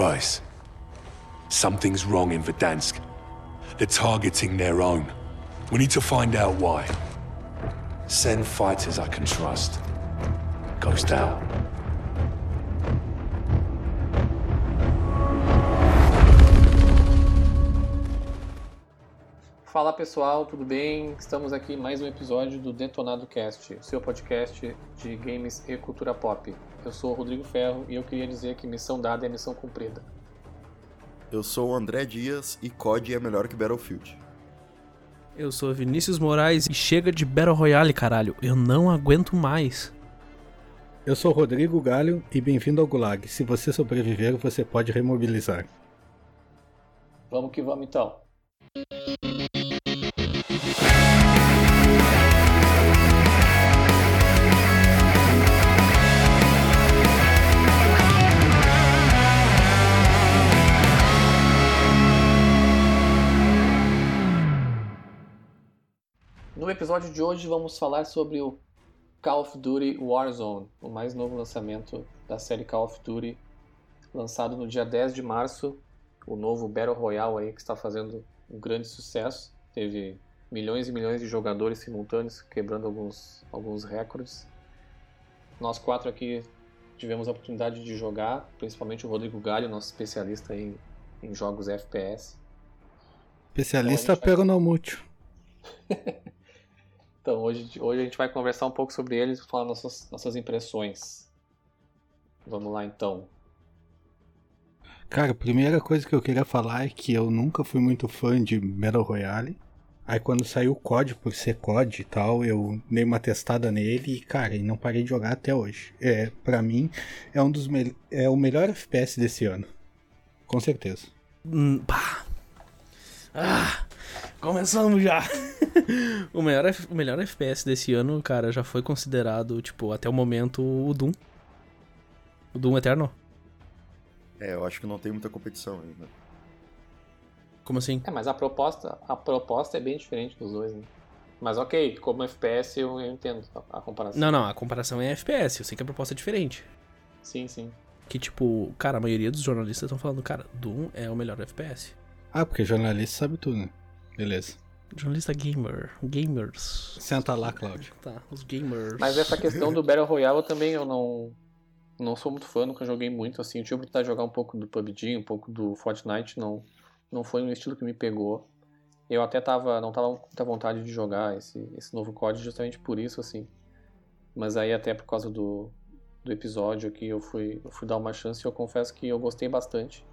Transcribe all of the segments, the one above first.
surprise. Something's wrong in Verdansk. They're targeting their own. We need to find out why. Send fighters I can trust. Ghost out. Fala pessoal, tudo bem? Estamos aqui em mais um episódio do Detonado Cast, seu podcast de games e cultura pop. Eu sou o Rodrigo Ferro e eu queria dizer que missão dada é missão cumprida. Eu sou o André Dias e COD é melhor que Battlefield. Eu sou Vinícius Moraes e chega de Battle Royale, caralho. Eu não aguento mais. Eu sou Rodrigo Galho e bem-vindo ao Gulag. Se você sobreviver, você pode remobilizar. Vamos que vamos então. No episódio de hoje vamos falar sobre o Call of Duty Warzone, o mais novo lançamento da série Call of Duty, lançado no dia 10 de março, o novo Battle Royale aí que está fazendo um grande sucesso. Teve milhões e milhões de jogadores simultâneos, quebrando alguns, alguns recordes. Nós quatro aqui tivemos a oportunidade de jogar, principalmente o Rodrigo Galho, nosso especialista em, em jogos FPS. Especialista Então, vai- pero não mútil. Então, hoje, hoje a gente vai conversar um pouco sobre eles e falar nossas, nossas impressões. Vamos lá então. Cara, a primeira coisa que eu queria falar é que eu nunca fui muito fã de Battle Royale. Aí quando saiu o COD por ser COD e tal, eu dei uma testada nele e, cara, e não parei de jogar até hoje. É, para mim, é um dos me- é o melhor FPS desse ano. Com certeza. Hum, pá. Ah, começamos já. o, melhor, o melhor FPS desse ano, cara, já foi considerado, tipo, até o momento, o Doom. O Doom Eterno. É, eu acho que não tem muita competição ainda. Como assim? É, mas a proposta, a proposta é bem diferente dos dois, né? Mas ok, como FPS eu, eu entendo a, a comparação. Não, não, a comparação é FPS. Eu sei que a proposta é diferente. Sim, sim. Que, tipo, cara, a maioria dos jornalistas estão falando, cara, Doom é o melhor FPS. Ah, porque jornalista sabe tudo, né? Beleza. Jornalista gamer. Gamers. Senta lá, Cláudio. Tá, os gamers. Mas essa questão do Battle Royale eu também eu não, não sou muito fã, nunca joguei muito, assim. Eu tive de jogar um pouco do PUBG, um pouco do Fortnite, não, não foi um estilo que me pegou. Eu até tava, não tava com muita vontade de jogar esse, esse novo COD justamente por isso, assim. Mas aí até por causa do, do episódio que eu fui, eu fui dar uma chance e eu confesso que eu gostei bastante.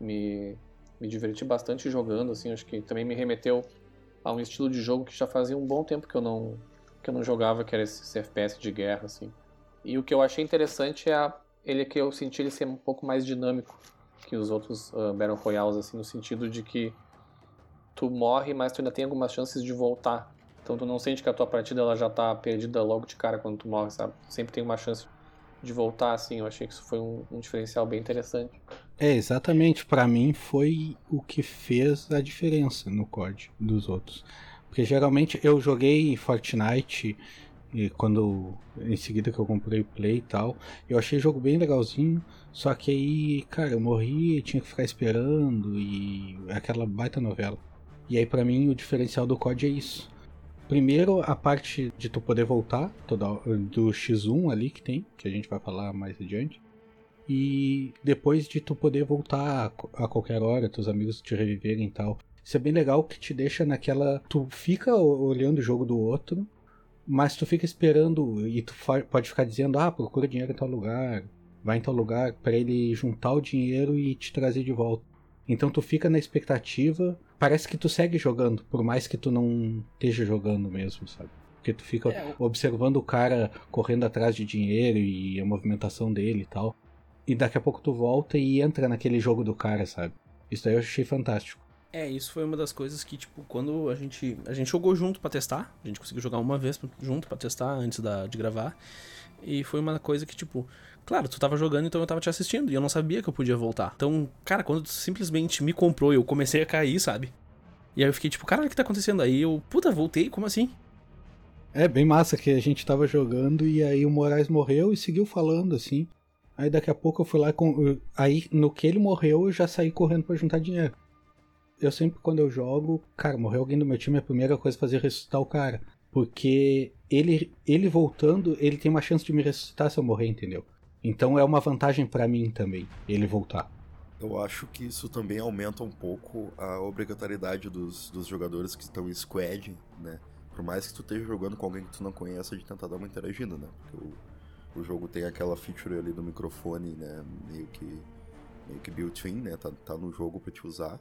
Me, me diverti bastante jogando, assim, acho que também me remeteu a um estilo de jogo que já fazia um bom tempo que eu não, que eu não jogava, que era esse, FPS de guerra, assim. E o que eu achei interessante é a, ele que eu senti ele ser um pouco mais dinâmico que os outros uh, Battle Royales, assim, no sentido de que tu morre, mas tu ainda tem algumas chances de voltar. Então tu não sente que a tua partida ela já tá perdida logo de cara quando tu morre, sabe? Sempre tem uma chance de voltar, assim. Eu achei que isso foi um, um diferencial bem interessante. É, exatamente. Pra mim foi o que fez a diferença no COD dos outros. Porque geralmente eu joguei Fortnite e quando em seguida que eu comprei o Play e tal, eu achei o jogo bem legalzinho, só que aí, cara, eu morri, tinha que ficar esperando e aquela baita novela. E aí pra mim o diferencial do COD é isso. Primeiro a parte de tu poder voltar, toda, do X1 ali que tem, que a gente vai falar mais adiante e depois de tu poder voltar a qualquer hora, teus amigos te reviverem e tal. Isso é bem legal que te deixa naquela. Tu fica olhando o jogo do outro, mas tu fica esperando e tu pode ficar dizendo: ah, procura dinheiro em tal lugar, vai em tal lugar, pra ele juntar o dinheiro e te trazer de volta. Então tu fica na expectativa, parece que tu segue jogando, por mais que tu não esteja jogando mesmo, sabe? Porque tu fica É, observando o cara correndo atrás de dinheiro e a movimentação dele e tal. E daqui a pouco tu volta e entra naquele jogo do cara, sabe? Isso daí eu achei fantástico. É, isso foi uma das coisas que, tipo, quando a gente. A gente jogou junto pra testar. A gente conseguiu jogar uma vez junto pra testar antes da, de gravar. E foi uma coisa que, tipo, claro, tu tava jogando, então eu tava te assistindo. E eu não sabia que eu podia voltar. Então, cara, quando tu simplesmente me comprou, eu comecei a cair, sabe? E aí eu fiquei tipo, caralho, o que tá acontecendo? Aí eu, puta, voltei, como assim? É bem massa que a gente tava jogando e aí o Moraes morreu e seguiu falando assim. Aí daqui a pouco eu fui lá com. Aí no que ele morreu, eu já saí correndo para juntar dinheiro. Eu sempre, quando eu jogo, cara, morreu alguém do meu time, a primeira coisa é fazer ressuscitar o cara. Porque ele, ele voltando, ele tem uma chance de me ressuscitar se eu morrer, entendeu? Então é uma vantagem para mim também, ele voltar. Eu acho que isso também aumenta um pouco a obrigatoriedade dos, dos jogadores que estão em squad, né? Por mais que tu esteja jogando com alguém que tu não conheça, de tentar dar uma interagida, né? Porque o, o jogo tem aquela feature ali do microfone, né? Meio que, meio que built-in, né? Tá, tá no jogo pra te usar.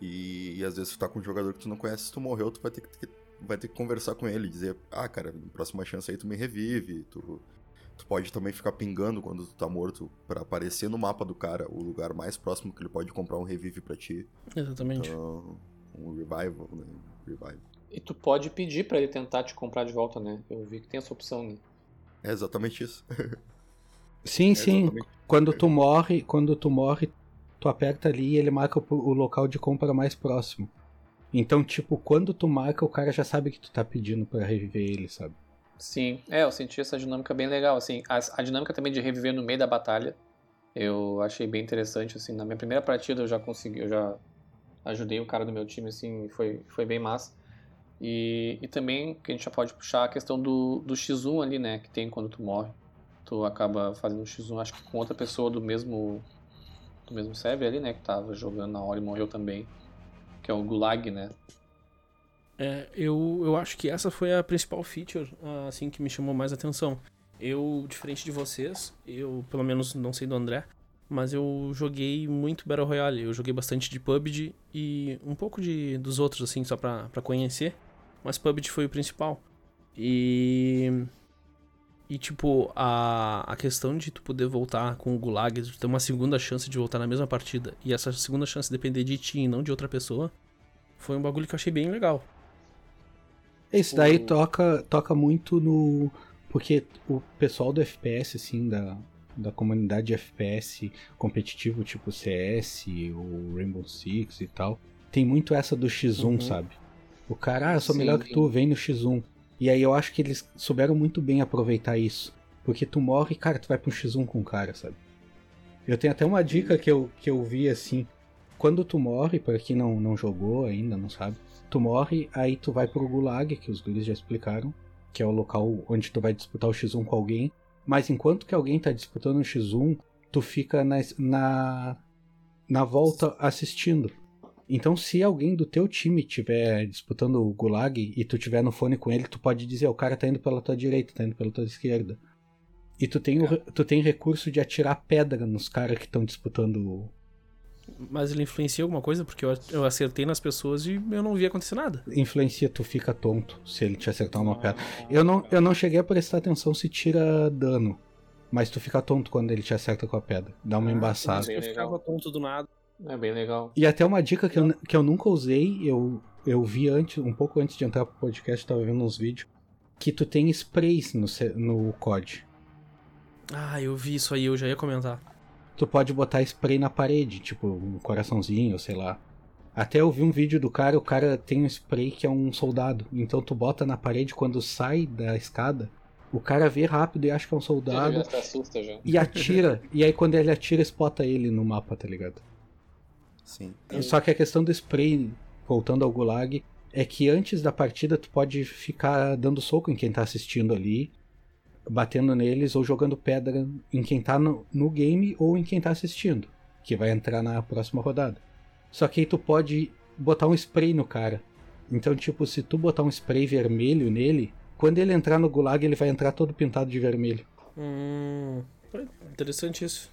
E, e, às vezes tu tá com um jogador que tu não conhece, se tu morreu, tu vai ter que, vai ter que conversar com ele, dizer, ah, cara, próxima chance aí tu me revive, tu, tu pode também ficar pingando quando tu tá morto para aparecer no mapa do cara o lugar mais próximo que ele pode comprar um revive para ti. Exatamente. Então, um revival, né? Revive. E tu pode pedir para ele tentar te comprar de volta, né? Eu vi que tem essa opção, né? É exatamente isso. sim, é sim. Exatamente. Quando tu morre, quando tu morre, tu aperta ali e ele marca o local de compra mais próximo. Então, tipo, quando tu marca, o cara já sabe que tu tá pedindo para reviver ele, sabe? Sim, é, eu senti essa dinâmica bem legal, assim, a, a, dinâmica também de reviver no meio da batalha, eu achei bem interessante, assim, na minha primeira partida eu já consegui, eu já ajudei o cara do meu time, assim, foi, foi bem massa. E, e também que a gente já pode puxar a questão do, do X1 ali, né, que tem quando tu morre. Tu acaba fazendo um X1, acho que com outra pessoa do mesmo do mesmo server ali, né, que tava jogando na hora e morreu também, que é o Gulag, né. É, eu, eu acho que essa foi a principal feature, assim, que me chamou mais atenção. Eu, diferente de vocês, eu, pelo menos, não sei do André, mas eu joguei muito Battle Royale. Eu joguei bastante de PUBG e um pouco de dos outros, assim, só pra conhecer. Mas PUBG foi o principal. E. E, tipo, a, a questão de tu poder voltar com o Gulag, de ter uma segunda chance de voltar na mesma partida, e essa segunda chance depender de ti e não de outra pessoa, foi um bagulho que eu achei bem legal. Isso daí o... toca, toca muito no. Porque o pessoal do FPS, assim, da, da comunidade de FPS competitivo, tipo CS, o Rainbow Six e tal, tem muito essa do X1, uhum. sabe? O cara, ah, eu sou sim, melhor que tu, vem no X1. E aí eu acho que eles souberam muito bem aproveitar isso. Porque tu morre, cara, tu vai pro X1 com o cara, sabe? Eu tenho até uma dica que eu, que eu vi assim. Quando tu morre, para quem não, não jogou ainda, não sabe, tu morre, aí tu vai pro Gulag, que os guris já explicaram, que é o local onde tu vai disputar o X1 com alguém. Mas enquanto que alguém tá disputando o X1, tu fica na, na, na volta assistindo. Então, se alguém do teu time tiver disputando o Gulag e tu tiver no fone com ele, tu pode dizer: o cara tá indo pela tua direita, tá indo pela tua esquerda. E tu tem, o, tu tem recurso de atirar pedra nos caras que estão disputando mas ele influencia alguma coisa? Porque eu, eu acertei nas pessoas e eu não vi acontecer nada. Influencia, tu fica tonto se ele te acertar uma pedra. Eu não, eu não cheguei a prestar atenção se tira dano. Mas tu fica tonto quando ele te acerta com a pedra. Dá uma ah, embaçada. Eu ficava tonto do nada. É bem legal. E até uma dica que eu, que eu nunca usei, eu, eu vi antes, um pouco antes de entrar pro podcast, tava vendo uns vídeos, que tu tem sprays no, no COD. Ah, eu vi isso aí, eu já ia comentar tu pode botar spray na parede, tipo um coraçãozinho, sei lá. Até eu vi um vídeo do cara, o cara tem um spray que é um soldado. Então tu bota na parede quando sai da escada, o cara vê rápido e acha que é um soldado. Já assusta, já. E atira. e aí quando ele atira, espota ele no mapa, tá ligado? Sim. Só que a questão do spray, voltando ao gulag, é que antes da partida tu pode ficar dando soco em quem tá assistindo ali batendo neles ou jogando pedra em quem tá no, no game ou em quem tá assistindo, que vai entrar na próxima rodada. Só que aí tu pode botar um spray no cara. Então, tipo, se tu botar um spray vermelho nele, quando ele entrar no gulag, ele vai entrar todo pintado de vermelho. Hum, interessante isso.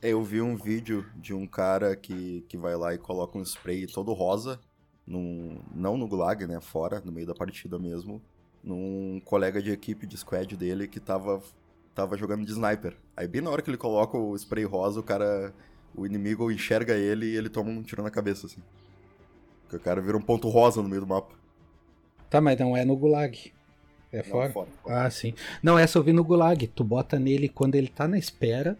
É, eu vi um vídeo de um cara que, que vai lá e coloca um spray todo rosa, num, não no gulag, né, fora, no meio da partida mesmo, num colega de equipe de squad dele que tava, tava jogando de sniper. Aí bem na hora que ele coloca o spray rosa, o cara. O inimigo enxerga ele e ele toma um tiro na cabeça, assim. Porque o cara vira um ponto rosa no meio do mapa. Tá, mas não é no gulag. É fora? Não, fora, fora? Ah, sim. Não, essa eu vi no gulag. Tu bota nele quando ele tá na espera.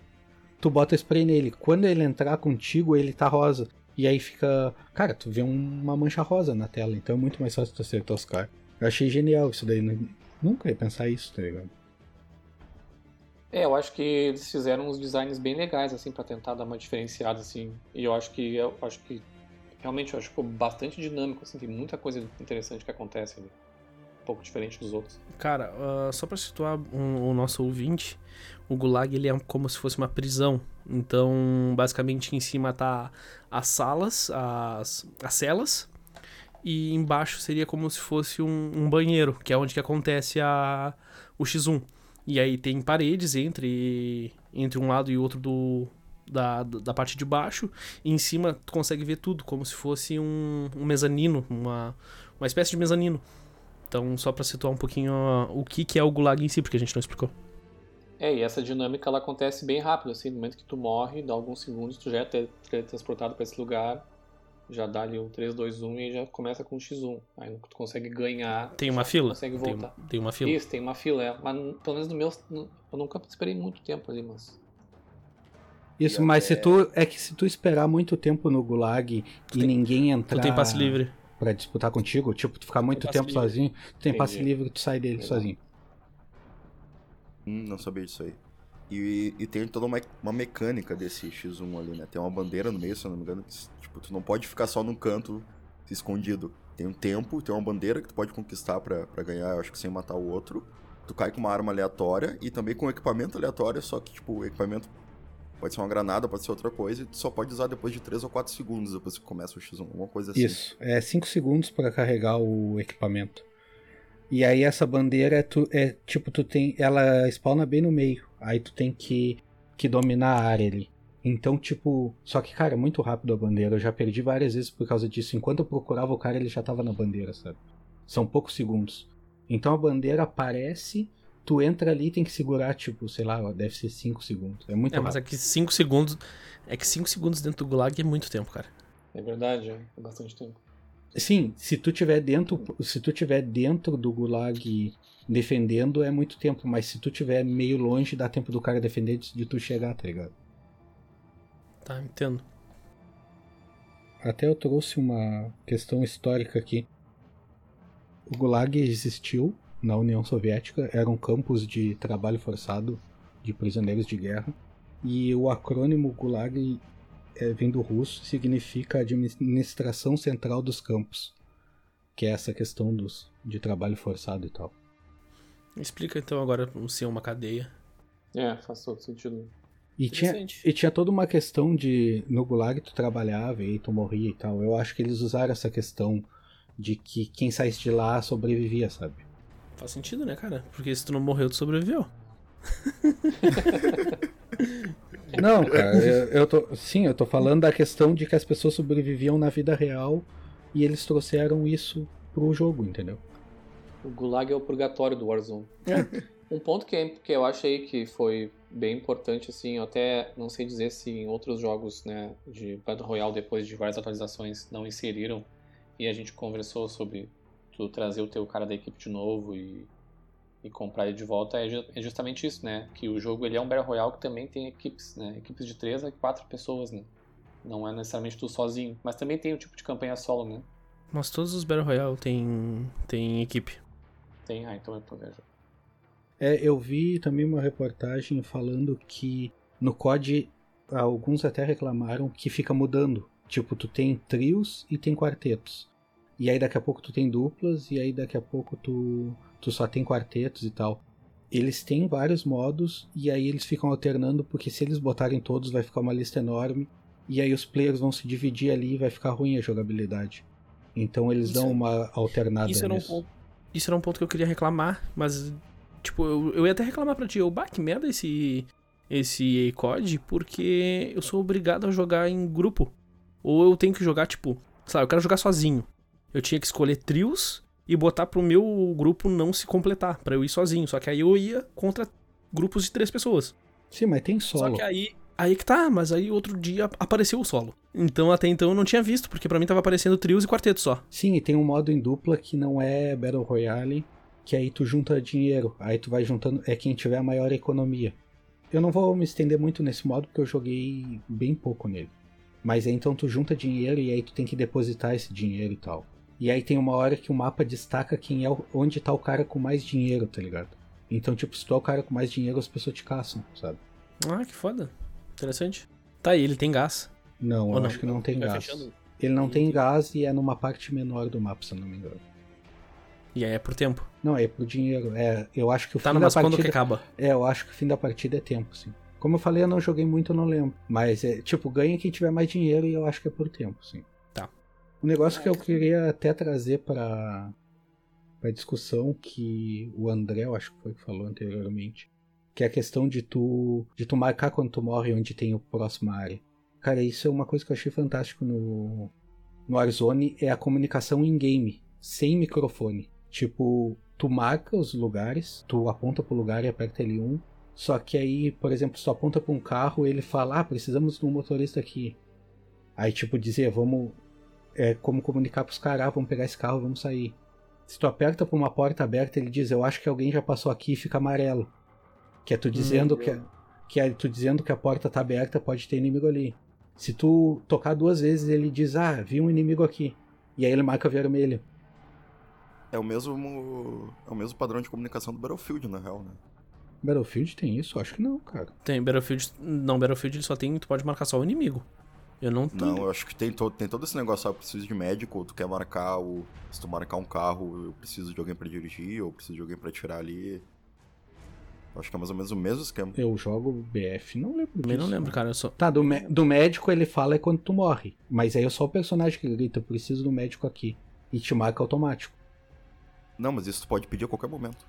Tu bota spray nele. Quando ele entrar contigo, ele tá rosa. E aí fica. Cara, tu vê uma mancha rosa na tela. Então é muito mais fácil tu acertar os caras. Eu achei genial isso daí. Nunca ia pensar isso, tá ligado? É, eu acho que eles fizeram uns designs bem legais, assim, para tentar dar uma diferenciada, assim. E eu acho que eu acho que realmente eu acho que ficou bastante dinâmico, assim, tem muita coisa interessante que acontece ali. Um pouco diferente dos outros. Cara, uh, só pra situar um, o nosso ouvinte, o Gulag ele é como se fosse uma prisão. Então, basicamente, em cima tá as salas, as, as celas, e embaixo seria como se fosse um, um banheiro, que é onde que acontece a, o X1. E aí tem paredes entre, entre um lado e outro do, da, da parte de baixo. E em cima tu consegue ver tudo, como se fosse um, um mezanino, uma, uma espécie de mezanino. Então, só para situar um pouquinho o que, que é o Gulag em si, porque a gente não explicou. É, e essa dinâmica ela acontece bem rápido, assim, no momento que tu morre, dá alguns segundos, tu já é transportado para esse lugar, já dá ali um 3, 2, 1 e já começa com um X1. Aí tu consegue ganhar. Tem uma fila? Consegue voltar. Tem, tem, uma fila. Isso, tem uma fila, é. Mas pelo menos no meu. Eu nunca esperei muito tempo ali, mas. Isso, mas se tu. É que se tu esperar muito tempo no Gulag tu e tem, ninguém entrar. Tu tem passe livre. Pra disputar contigo, tipo, tu ficar muito tempo livre. sozinho, tu tem Entendi. passe livre tu sai dele Legal. sozinho. Hum, não sabia disso aí. E, e, tem toda uma, uma mecânica desse X1 ali, né? Tem uma bandeira no meio, se eu não me engano, que tipo, tu não pode ficar só num canto escondido. Tem um tempo, tem uma bandeira que tu pode conquistar para ganhar, acho que sem matar o outro. Tu cai com uma arma aleatória e também com equipamento aleatório, só que, tipo, o equipamento pode ser uma granada, pode ser outra coisa, e tu só pode usar depois de 3 ou 4 segundos depois que começa o X1, alguma coisa assim. Isso, é 5 segundos para carregar o equipamento. E aí essa bandeira é, tu, é tipo, tu tem. Ela spawna bem no meio. Aí tu tem que, que dominar a área ali. Então, tipo. Só que, cara, é muito rápido a bandeira. Eu já perdi várias vezes por causa disso. Enquanto eu procurava o cara, ele já tava na bandeira, sabe? São poucos segundos. Então a bandeira aparece, tu entra ali e tem que segurar, tipo, sei lá, deve ser 5 segundos. É muito é, rápido. Mas é que 5 segundos. É que 5 segundos dentro do gulag é muito tempo, cara. É verdade, é bastante tempo. Sim, se tu tiver dentro, se tu tiver dentro do gulag defendendo é muito tempo, mas se tu tiver meio longe dá tempo do cara defender de tu chegar, tá ligado? Tá, entendo. Até eu trouxe uma questão histórica aqui. O gulag existiu na União Soviética, era um campus de trabalho forçado de prisioneiros de guerra, e o acrônimo gulag é, vem do russo, significa administração central dos campos, que é essa questão dos, de trabalho forçado e tal. Explica então agora se é uma cadeia. É, faz todo sentido. E tinha, e tinha toda uma questão de no Gulag tu trabalhava e tu morria e tal. Eu acho que eles usaram essa questão de que quem saísse de lá sobrevivia, sabe? Faz sentido, né, cara? Porque se tu não morreu, tu sobreviveu. Não, cara, eu, eu tô. Sim, eu tô falando da questão de que as pessoas sobreviviam na vida real e eles trouxeram isso pro jogo, entendeu? O Gulag é o purgatório do Warzone. É. um ponto que, que eu achei que foi bem importante, assim, eu até não sei dizer se em outros jogos né, de Battle Royale, depois de várias atualizações, não inseriram, e a gente conversou sobre tu trazer o teu cara da equipe de novo e e comprar ele de volta é, é, justamente isso, né? Que o jogo ele é um Battle Royale que também tem equipes, né? Equipes de 3 a 4 pessoas, né? Não é necessariamente tu sozinho, mas também tem o tipo de campanha solo, né? Mas todos os Battle Royale tem, tem equipe. Tem? Ah, então é pra ver. É, eu vi também uma reportagem falando que no COD alguns até reclamaram que fica mudando. Tipo, tu tem trios e tem quartetos. E aí daqui a pouco tu tem duplas, e aí daqui a pouco tu tu só tem quartetos e tal. Eles têm vários modos e aí eles ficam alternando porque se eles botarem todos vai ficar uma lista enorme e aí os players vão se dividir ali e vai ficar ruim a jogabilidade. Então eles isso, dão uma alternada isso. Era um, isso era um ponto que eu queria reclamar, mas tipo, eu, eu ia até reclamar pra ti, eu, bah, que merda esse esse COD, porque eu sou obrigado a jogar em grupo. Ou eu tenho que jogar, tipo, sabe, eu quero jogar sozinho. Eu tinha que escolher trios e botar pro meu grupo não se completar, para eu ir sozinho. Só que aí eu ia contra grupos de três pessoas. Sim, mas tem solo. Só que aí, aí que tá, mas aí outro dia apareceu o solo. Então até então eu não tinha visto, porque para mim tava aparecendo trios e quartetos só. Sim, e tem um modo em dupla que não é Battle Royale, que aí tu junta dinheiro. Aí tu vai juntando, é quem tiver a maior economia. Eu não vou me estender muito nesse modo porque eu joguei bem pouco nele. Mas aí então tu junta dinheiro e aí tu tem que depositar esse dinheiro e tal. E aí tem uma hora que o mapa destaca quem é onde tá o cara com mais dinheiro, tá ligado? Então, tipo, se tu é o cara com mais dinheiro, as pessoas te caçam, sabe? Ah, que foda. Interessante. Tá aí, ele tem gás. Não, Ou eu não? acho que não tem Vai gás. fechando. Ele não tem gás e é numa parte menor do mapa, se eu não me engano. E aí é por tempo. Não, é por dinheiro. É, eu acho que o Tá, fim da mas quando partida. que acaba? É, eu acho que o fim da partida é tempo, sim. Como eu falei, eu não joguei muito, eu não lembro. Mas é, tipo, ganha quem tiver mais dinheiro e eu acho que é por tempo, sim. Um negócio que eu queria até trazer pra, pra discussão que o André, eu acho que foi que falou anteriormente, que é a questão de tu, de tu marcar quando tu morre onde tem o próxima área. Cara, isso é uma coisa que eu achei fantástico no, no Warzone, é a comunicação in-game, sem microfone. Tipo, tu marca os lugares, tu aponta pro lugar e aperta L1, só que aí, por exemplo, tu aponta pra um carro, ele fala, ah, precisamos de um motorista aqui. Aí, tipo, dizer, vamos. É como comunicar pros caras, ah, vamos pegar esse carro, vamos sair. Se tu aperta pra uma porta aberta, ele diz, eu acho que alguém já passou aqui e fica amarelo. Que é tu dizendo que, a- que é tu dizendo que a porta tá aberta, pode ter inimigo ali. Se tu tocar duas vezes, ele diz, ah, vi um inimigo aqui. E aí ele marca vermelho. É o mesmo. É o mesmo padrão de comunicação do Battlefield, na real, né? Battlefield tem isso? Acho que não, cara. Tem Battlefield. Não, Battlefield ele só tem. Tu pode marcar só o inimigo. Eu não. Não, eu acho que tem, to tem todo esse negócio, ah, eu preciso de médico, ou tu quer marcar o. Se tu marcar um carro, eu preciso de alguém pra dirigir, ou eu preciso de alguém pra tirar ali. Eu acho que é mais ou menos o mesmo esquema. Eu jogo BF, não lembro Também não lembro, cara. Eu só. Tá, do, do médico ele fala é quando tu morre. Mas aí é só o personagem que grita, eu preciso do médico aqui. E te marca automático. Não, mas isso tu pode pedir a qualquer momento.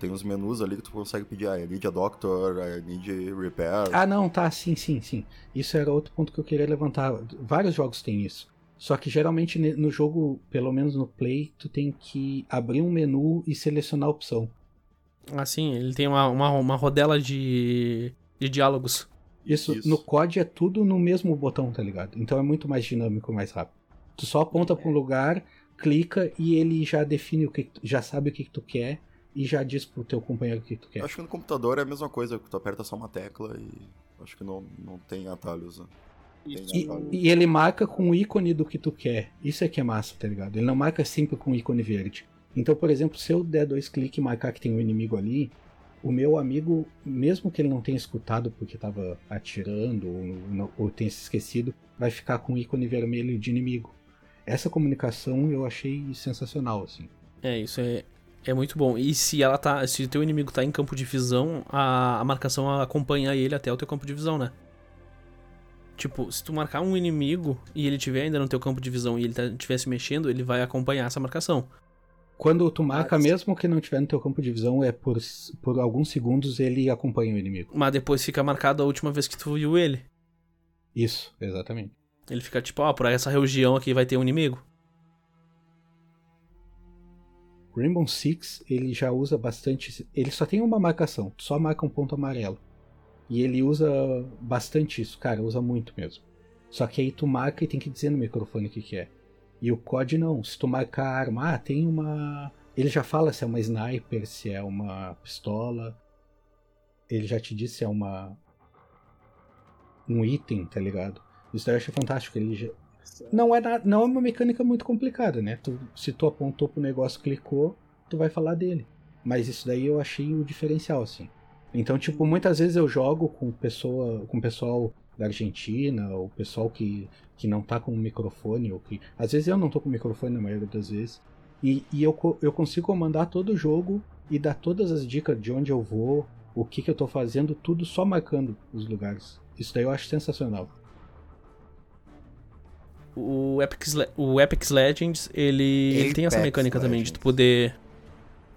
Tem uns menus ali que tu consegue pedir, ah, I need a doctor, I need repair. Ah, não, tá, sim, sim, sim. Isso era outro ponto que eu queria levantar. Vários jogos têm isso. Só que geralmente no jogo, pelo menos no Play, tu tem que abrir um menu e selecionar a opção. Assim, ele tem uma, uma, uma rodela de. de diálogos. Isso, Isso. no COD é tudo no mesmo botão, tá ligado? Então é muito mais dinâmico, mais rápido. Tu só aponta pra um lugar, clica e ele já define o que, já sabe o que, que tu quer e já diz pro teu companheiro o que, tu quer. Acho que no computador é a mesma coisa, que tu aperta só uma tecla e acho que não, não tem atalhos. Né? E, e ele marca com o ícone do que tu quer. Isso é que é massa, tá ligado? Ele não marca sempre com o ícone verde. Então, por exemplo, se eu der dois cliques e marcar que tem um inimigo ali, o meu amigo, mesmo que ele não tenha escutado porque tava atirando ou, ou tenha se esquecido, vai ficar com o ícone vermelho de inimigo. Essa comunicação eu achei sensacional, assim. É, isso é. É muito bom. E se ela tá. Se o teu inimigo tá em campo de visão, a, a marcação acompanha ele até o teu campo de visão, né? Tipo, se tu marcar um inimigo e ele tiver ainda no teu campo de visão e ele tá, estiver se mexendo, ele vai acompanhar essa marcação. Quando tu marca, Mas- mesmo que não tiver no teu campo de visão, é por, por alguns segundos ele acompanha o inimigo. Mas depois fica marcado a última vez que tu viu ele. Isso, exatamente. Ele fica tipo, ó, por essa região aqui vai ter um inimigo. Rainbow Six, ele já usa bastante. Ele só tem uma marcação, só marca um ponto amarelo. E ele usa bastante isso, cara, usa muito mesmo. Só que aí tu marca e tem que dizer no microfone o que, que é. E o COD não, se tu marcar a arma, ah, tem uma. Ele já fala se é uma sniper, se é uma pistola. Ele já te diz se é uma. Um item, tá ligado? Isso eu achei fantástico. Ele já, não é, na- não é uma mecânica muito complicada, né? Tu- se tu apontou pro negócio, clicou, tu vai falar dele. Mas isso daí eu achei o diferencial, assim. Então, tipo, muitas vezes eu jogo com pessoa, com pessoal da Argentina, ou pessoal que, que não tá com microfone, ou que. Às vezes eu não tô com microfone na maioria das vezes. E, e eu, eu consigo comandar todo o jogo e dar todas as dicas de onde eu vou, o que, que eu tô fazendo, tudo só marcando os lugares. Isso daí eu acho sensacional. O Apex, Le- o Apex Legends, ele, ele tem essa Apex mecânica também de tu Legends. poder.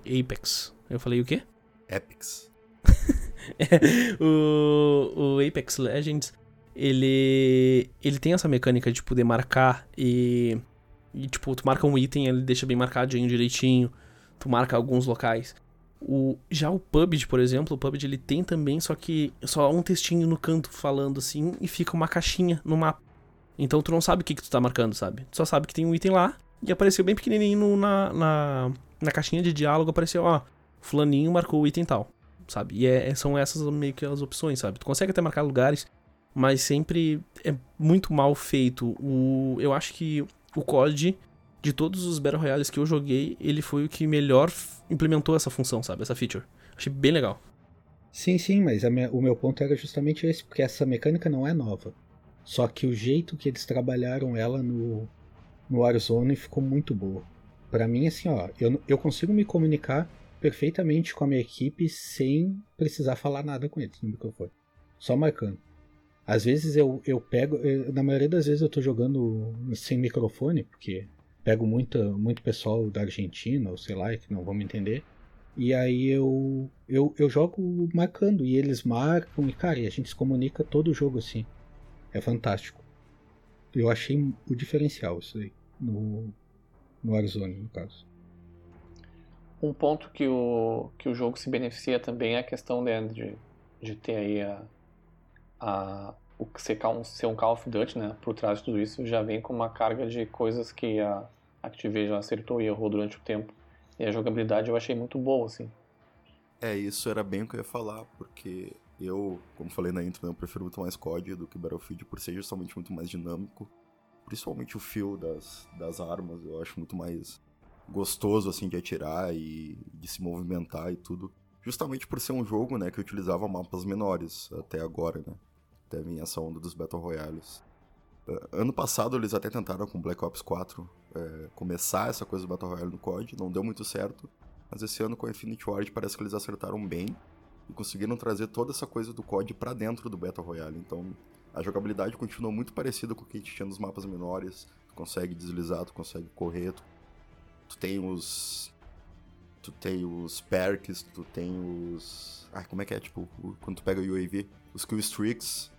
Apex. Eu falei o quê? Epics. o, o Apex Legends, ele ele tem essa mecânica de poder marcar e, e tipo, tu marca um item, ele deixa bem marcadinho direitinho, tu marca alguns locais. O, já o PUBG, por exemplo, o PUBG ele tem também, só que só um textinho no canto falando assim e fica uma caixinha no mapa. Então tu não sabe o que, que tu tá marcando, sabe? Tu só sabe que tem um item lá e apareceu bem pequenininho na, na, na caixinha de diálogo, apareceu, ó, fulaninho marcou o item tal sabe? E é- são essas meio que as opções, sabe? Tu consegue até marcar lugares, mas sempre é muito mal feito. O, eu acho que o COD, de todos os Battle Royales que eu joguei, ele foi o que melhor implementou essa função, sabe? Essa feature. Achei bem legal. Sim, sim, mas minha, o meu ponto era justamente esse, porque essa mecânica não é nova. Só que o jeito que eles trabalharam ela no, no Warzone ficou muito boa. Para mim, assim, ó, eu, eu consigo me comunicar perfeitamente com a minha equipe sem precisar falar nada com eles no microfone. Só marcando. Às vezes eu, eu pego. Na maioria das vezes eu tô jogando sem microfone, porque pego muita, muito pessoal da Argentina, ou sei lá, que não vão me entender. E aí eu, eu, eu jogo marcando, e eles marcam, e cara, e a gente se comunica todo o jogo assim. É fantástico. Eu achei o diferencial isso aí, no, no Warzone, no caso. Um ponto que o, que o jogo se beneficia também é a questão de, de, de ter aí a, a, o ser, ser um Call of Duty, né? Por trás de tudo isso, já vem com uma carga de coisas que a Activision acertou e errou durante o tempo. E a jogabilidade eu achei muito boa, assim. É, isso era bem o que eu ia falar, porque eu, como falei na intro, né, eu prefiro muito mais COD do que Battlefield por ser justamente muito mais dinâmico. Principalmente o fio das, das armas, eu acho muito mais gostoso, assim, de atirar e de se movimentar e tudo. Justamente por ser um jogo, né, que utilizava mapas menores até agora, né. Até vir essa onda dos Battle Royales. Uh, ano passado eles até tentaram com Black Ops 4 é, começar essa coisa do Battle Royale no COD, não deu muito certo. Mas esse ano com Infinity Ward parece que eles acertaram bem e conseguiram trazer toda essa coisa do COD para dentro do Battle Royale. Então a jogabilidade continua muito parecida com o que a gente tinha nos mapas menores. Tu consegue deslizar, tu consegue correr, tu, tu tem os. Tu tem os perks, tu tem os. Ah, como é que é? Tipo, quando tu pega o UAV, os kill streaks,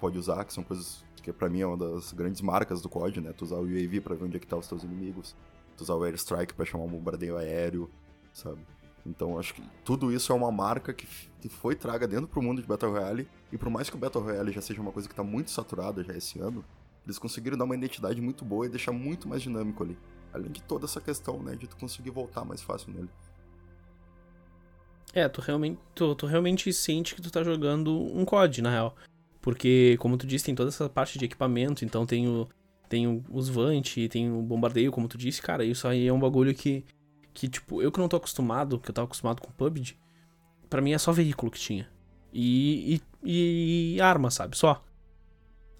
pode usar, que são coisas que para mim é uma das grandes marcas do COD, né? Tu usar o UAV pra ver onde é que tá os teus inimigos, tu usar o Airstrike pra chamar um bombardeio aéreo, sabe? Então acho que tudo isso é uma marca que, que foi traga dentro pro mundo de Battle Royale, e por mais que o Battle Royale já seja uma coisa que tá muito saturada já esse ano, eles conseguiram dar uma identidade muito boa e deixar muito mais dinâmico ali. Além de toda essa questão, né, de tu conseguir voltar mais fácil nele. É, tu realmente, tu, tu realmente sente que tu tá jogando um COD, na real. Porque, como tu disse, tem toda essa parte de equipamento, então tem, o, tem os Vant, tem o bombardeio, como tu disse, cara, isso aí é um bagulho que, que, tipo, eu que não tô acostumado, que eu tava acostumado com PUBG, para mim é só veículo que tinha. E, e, e, arma, sabe? Só.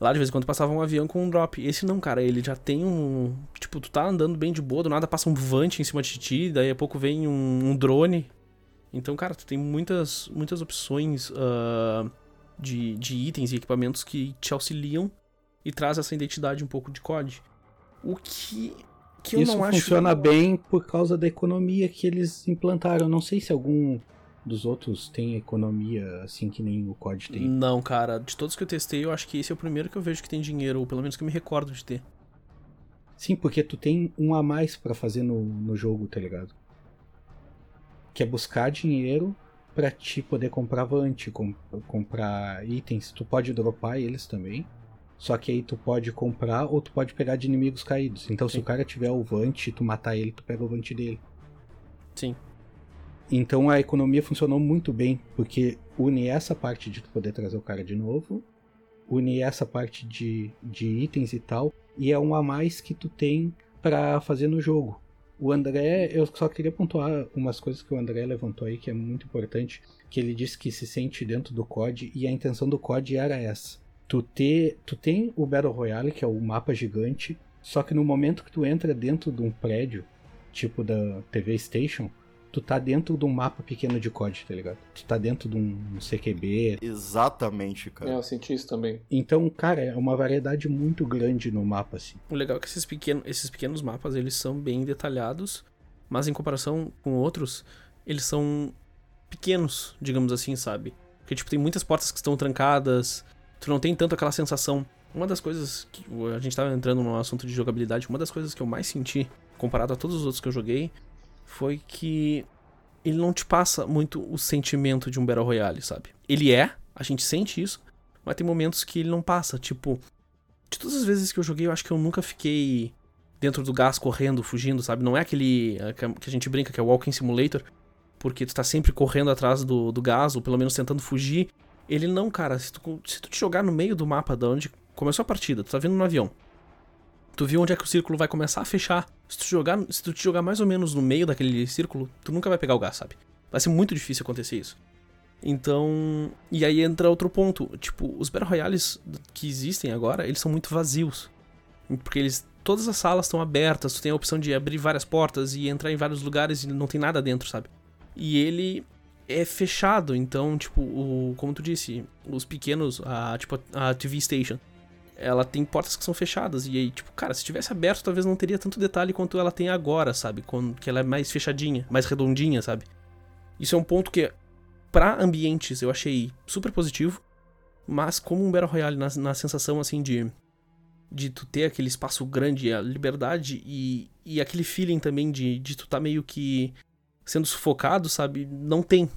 Lá de vez em quando passava um avião com um drop. Esse não, cara, ele já tem um. Tipo, tu tá andando bem de boa, do nada passa um Vant em cima de ti, daí a pouco vem um, um drone. Então, cara, tu tem muitas, muitas opções. Uh de, de itens e equipamentos que te auxiliam e traz essa identidade um pouco de COD. O que, que eu Isso não acho. funciona bem por causa da economia que eles implantaram. Não sei se algum dos outros tem economia assim que nem o COD tem. Não, cara. De todos que eu testei, eu acho que esse é o primeiro que eu vejo que tem dinheiro, ou pelo menos que eu me recordo de ter. Sim, porque tu tem um a mais para fazer no, no jogo, tá ligado? Que é buscar dinheiro para te poder comprar Vant, com, comprar itens. Tu pode dropar eles também. Só que aí tu pode comprar ou tu pode pegar de inimigos caídos. Então Sim. se o cara tiver o Vant e tu matar ele, tu pega o Vant dele. Sim. Então a economia funcionou muito bem, porque une essa parte de tu poder trazer o cara de novo, une essa parte de, de itens e tal, e é um a mais que tu tem para fazer no jogo. O André, eu só queria pontuar umas coisas que o André levantou aí que é muito importante, que ele disse que se sente dentro do COD e a intenção do COD era essa. Tu, ter, tu tem o Battle Royale, que é o mapa gigante, só que no momento que tu entra dentro de um prédio, tipo da TV Station, tu tá dentro de um mapa pequeno de COD, tá ligado? Tu tá dentro de um CQB. Exatamente, cara. É, eu senti isso também. Então, cara, é uma variedade muito grande no mapa, assim. O legal é que esses, pequeno, esses pequenos mapas, eles são bem detalhados, mas em comparação com outros, eles são pequenos, digamos assim, sabe? Porque, tipo, tem muitas portas que estão trancadas, tu não tem tanto aquela sensação. Uma das coisas que a gente tava entrando no assunto de jogabilidade, uma das coisas que eu mais senti, comparado a todos os outros que eu joguei, foi que ele não te passa muito o sentimento de um Battle Royale, sabe? Ele é, a gente sente isso, mas tem momentos que ele não passa. Tipo, de todas as vezes que eu joguei, eu acho que eu nunca fiquei dentro do gás correndo, fugindo, sabe? Não é aquele que a gente brinca que é Walking Simulator, porque tu tá sempre correndo atrás do, do gás, ou pelo menos tentando fugir. Ele não, cara, se tu, se tu te jogar no meio do mapa de onde começou a partida, tu tá vindo no avião. Tu viu onde é que o círculo vai começar a fechar. Se tu, jogar, se tu te jogar mais ou menos no meio daquele círculo, tu nunca vai pegar o gás, sabe? Vai ser muito difícil acontecer isso. Então, e aí entra outro ponto, tipo, os Battle Royales que existem agora, eles são muito vazios. Porque eles todas as salas estão abertas, tu tem a opção de abrir várias portas e entrar em vários lugares e não tem nada dentro, sabe? E ele é fechado, então, tipo, o, como tu disse, os pequenos, a, tipo, a TV Station, ela tem portas que são fechadas. E aí, tipo, cara, se tivesse aberto, talvez não teria tanto detalhe quanto ela tem agora, sabe? Quando, que ela é mais fechadinha, mais redondinha, sabe? Isso é um ponto que, para ambientes, eu achei super positivo. Mas como um Battle Royale, na, na sensação, assim, de de tu ter aquele espaço grande, a liberdade e, e aquele feeling também de, de tu tá meio que sendo sufocado, sabe? Não tem.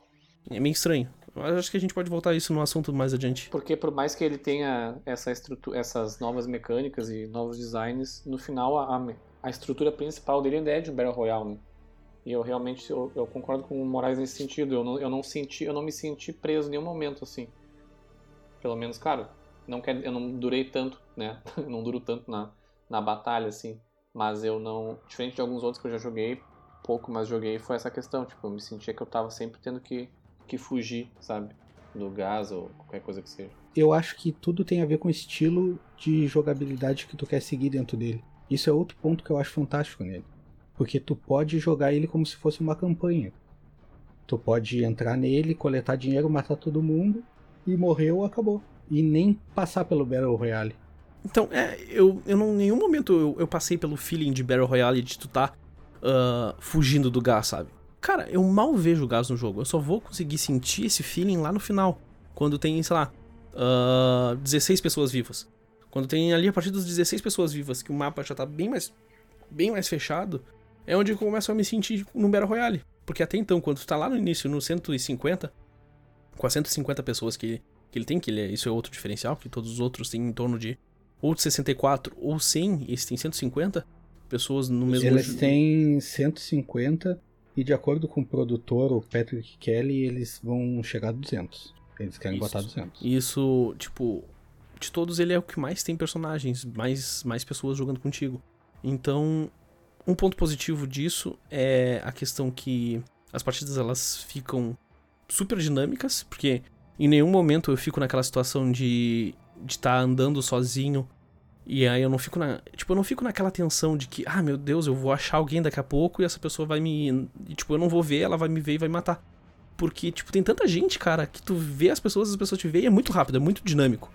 É meio estranho. Mas acho que a gente pode voltar a isso no assunto mais adiante. Porque por mais que ele tenha essa estrutura, essas novas mecânicas e novos designs, no final a, a estrutura principal dele ainda é de um Battle Royale, né? E eu realmente eu, eu, concordo com o Moraes nesse sentido. Eu não, eu não senti, eu não me senti preso em nenhum momento assim. Pelo menos, claro, não quer, eu não durei tanto, né? não duro tanto na, na batalha, assim. Mas eu não. Diferente de alguns outros que eu já joguei, pouco, mas joguei, foi essa questão. Tipo, eu me sentia que eu tava sempre tendo que, que fugir, sabe? Do gás ou qualquer coisa que seja. Eu acho que tudo tem a ver com o estilo de jogabilidade que tu quer seguir dentro dele. Isso é outro ponto que eu acho fantástico nele. Porque tu pode jogar ele como se fosse uma campanha. Tu pode entrar nele, coletar dinheiro, matar todo mundo e morreu, acabou e nem passar pelo Battle Royale. Então, é, eu, eu não, em nenhum momento eu, eu passei pelo feeling de Battle Royale de tu tá uh, fugindo do gás, sabe? Cara, eu mal vejo gás no jogo. Eu só vou conseguir sentir esse feeling lá no final. Quando tem, sei lá, uh, 16 pessoas vivas. Quando tem ali a partir das 16 pessoas vivas, que o mapa já tá bem mais, bem mais fechado, é onde eu começo a me sentir no Battle Royale. Porque até então, quando tu tá lá no início, no 150, com as 150 pessoas que que ele tem, que ele é, isso é outro diferencial, que todos os outros têm em torno de ou de 64 ou 100, esse tem 150 pessoas no mesmo Eles têm 150 e de acordo com o produtor, o Patrick Kelly, eles vão chegar a 200. Eles querem isso, botar 200. Isso, tipo, de todos ele é o que mais tem personagens, mais, mais pessoas jogando contigo. Então, um ponto positivo disso é a questão que as partidas elas ficam super dinâmicas, porque em nenhum momento eu fico naquela situação de de estar tá andando sozinho e aí eu não fico na, tipo, eu não fico naquela tensão de que, ah, meu Deus, eu vou achar alguém daqui a pouco e essa pessoa vai me, e, tipo, eu não vou ver, ela vai me ver e vai me matar. Porque, tipo, tem tanta gente, cara, que tu vê as pessoas, as pessoas te veem, é muito rápido, é muito dinâmico.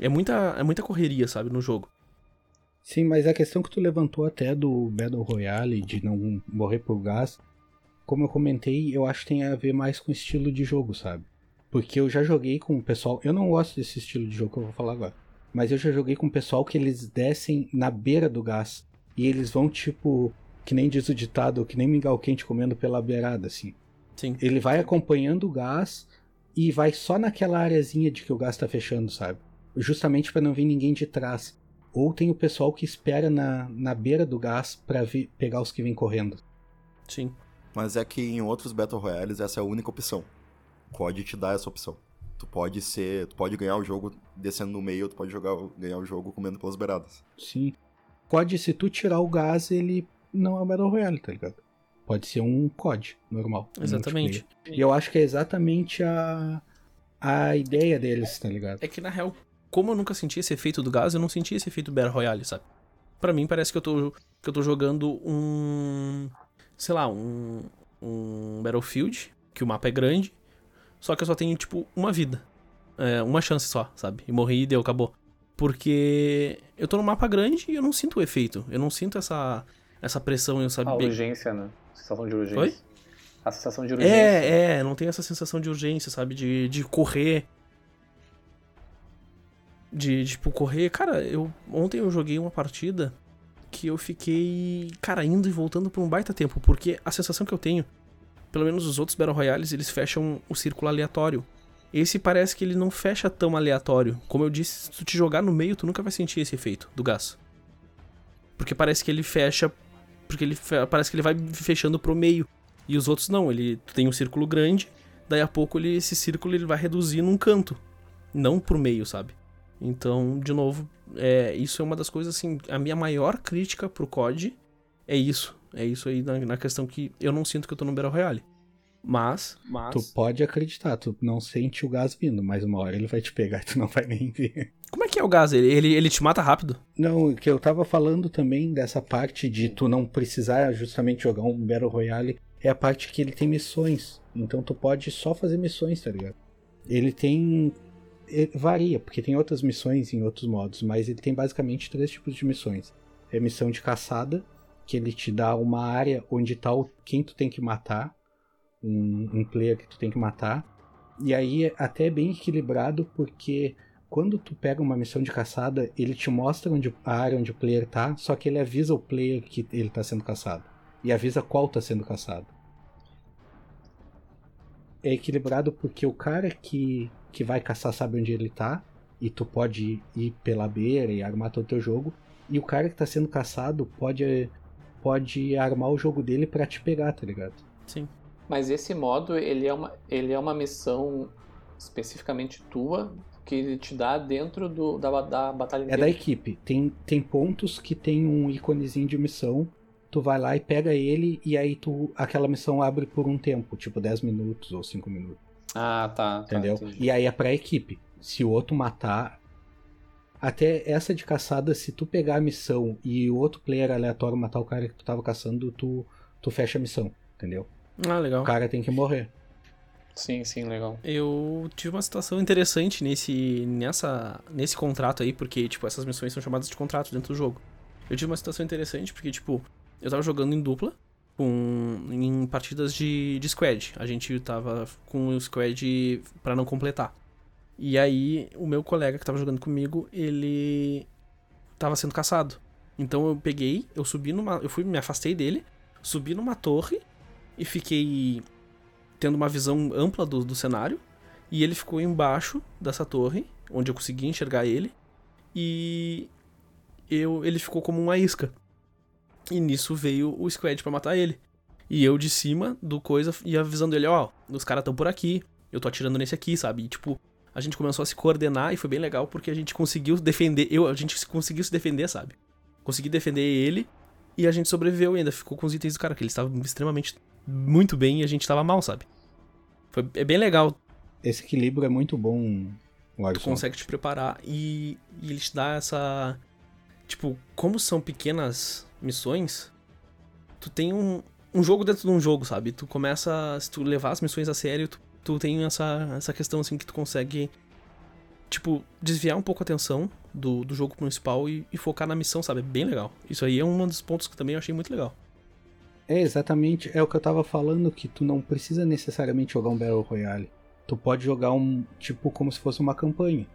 É muita, é muita correria, sabe, no jogo. Sim, mas a questão que tu levantou até do Battle Royale, de não morrer por gás, como eu comentei, eu acho que tem a ver mais com o estilo de jogo, sabe? Porque eu já joguei com o pessoal. Eu não gosto desse estilo de jogo que eu vou falar agora. Mas eu já joguei com o pessoal que eles descem na beira do gás. E eles vão, tipo, que nem diz o ditado, que nem mingau quente comendo pela beirada, assim. Sim. Ele vai acompanhando o gás e vai só naquela areazinha de que o gás tá fechando, sabe? Justamente para não vir ninguém de trás. Ou tem o pessoal que espera na, na beira do gás para pegar os que vêm correndo. Sim. Mas é que em outros Battle Royales essa é a única opção. COD te dá essa opção. Tu pode ser, tu pode ganhar o jogo descendo no meio, tu pode jogar, ganhar o jogo comendo pelas beiradas. Sim. COD, se tu tirar o gás, ele não é um Battle Royale, tá ligado? Pode ser um COD normal. Exatamente. E eu acho que é exatamente a, a ideia deles, tá ligado? É que na real, como eu nunca senti esse efeito do gás, eu não senti esse efeito Battle Royale, sabe? Pra mim parece que eu tô, que eu tô jogando um. Sei lá, um. Um Battlefield, que o mapa é grande, só que eu só tenho, tipo, uma vida. É, uma chance só, sabe? E morri e deu, acabou. Porque eu tô num mapa grande e eu não sinto o efeito. Eu não sinto essa, essa pressão, eu sabe? A urgência, né? Sensação de urgência. Oi? A sensação de urgência. É, é, não tem essa sensação de urgência, sabe? De, de correr. De, tipo, correr. Cara, eu ontem eu joguei uma partida que eu fiquei, cara, indo e voltando por um baita tempo. Porque a sensação que eu tenho pelo menos os outros Battle Royales, eles fecham o círculo aleatório. Esse parece que ele não fecha tão aleatório. Como eu disse, se tu te jogar no meio, tu nunca vai sentir esse efeito do gás. Porque parece que ele fecha. Porque ele parece que ele vai fechando pro meio. E os outros não, ele tem um círculo grande, daí a pouco ele, esse círculo ele vai reduzir num canto. Não pro meio, sabe? Então, de novo, é, isso é uma das coisas assim. A minha maior crítica pro COD é isso. É isso aí na, na, questão que eu não sinto que eu tô no Battle Royale. Mas, mas... Tu pode acreditar, tu não sente o gás vindo, mas uma hora ele vai te pegar e tu não vai nem ver. Como é que é o gás? Ele, ele, ele te mata rápido? Não, que eu tava falando também dessa parte de tu não precisar justamente jogar um Battle Royale, é a parte que ele tem missões. Então tu pode só fazer missões, tá ligado? Ele tem. ele varia, porque tem outras missões em outros modos, mas ele tem basicamente três tipos de missões. É missão de caçada, que ele te dá uma área onde tá o, quem tu tem que matar, um, um player que tu tem que matar. E aí é até bem equilibrado, porque quando tu pega uma missão de caçada, ele te mostra onde, a área onde o player tá, só que ele avisa o player que ele tá sendo caçado. E avisa qual tá sendo caçado. É equilibrado porque o cara que, que vai caçar sabe onde ele tá, e tu pode ir pela beira e armar todo o teu jogo. E o cara que tá sendo caçado pode, pode armar o jogo dele para te pegar, tá ligado? Sim. Mas esse modo, ele é uma, ele é uma missão especificamente tua, que ele te dá dentro do, da, da batalha É inteira. da equipe. Tem, tem pontos que tem um íconezinho de missão. Tu vai lá e pega ele, e aí tu aquela missão abre por um tempo, tipo 10 minutos ou 5 minutos. Ah, tá. tá, Entendeu? entendi. e aí é pra equipe. Se o outro matar. Até essa de caçada, se tu pegar a missão e o outro player aleatório matar o cara que tu tava caçando, tu, tu fecha a missão. Entendeu? Ah, legal. O cara tem que morrer. Sim, sim, legal. Eu tive uma situação interessante nesse, nessa, nesse contrato aí, porque, tipo, essas missões são chamadas de contrato dentro do jogo. Eu tive uma situação interessante porque, tipo, eu tava jogando em dupla, com, em partidas de, de squad. A gente tava com o squad pra não completar. E aí, o meu colega que tava jogando comigo, ele tava sendo caçado. Então eu peguei, eu subi numa. Eu fui, me afastei dele, subi numa torre e fiquei tendo uma visão ampla do, do cenário. E ele ficou embaixo dessa torre, onde eu consegui enxergar ele. E eu, ele ficou como uma isca. E nisso veio o Squad pra matar ele. E eu de cima do coisa ia avisando ele, ó, os caras tão por aqui, eu tô atirando nesse aqui, sabe? E, tipo, a gente começou a se coordenar e foi bem legal porque a gente conseguiu defender, eu, a gente conseguiu se defender, sabe? Consegui defender ele e a gente sobreviveu e ainda ficou com os itens do cara, que eles estavam extremamente muito bem e a gente tava mal, sabe? Foi, é bem legal Esse equilíbrio é muito bom, tu Warzone. consegue te preparar e, e ele te dá essa. Tipo, como são pequenas missões, tu tem um, um jogo dentro de um jogo, sabe? Tu começa. Se tu levar as missões a sério, tu, tu tem essa, essa questão assim que tu consegue. Tipo, desviar um pouco a atenção do, do jogo principal e, e focar na missão, sabe? É bem legal. Isso aí é um dos pontos que também eu achei muito legal. É exatamente, é o que eu tava falando, que tu não precisa necessariamente jogar um Battle Royale. Tu pode jogar um, tipo, como se fosse uma campanha.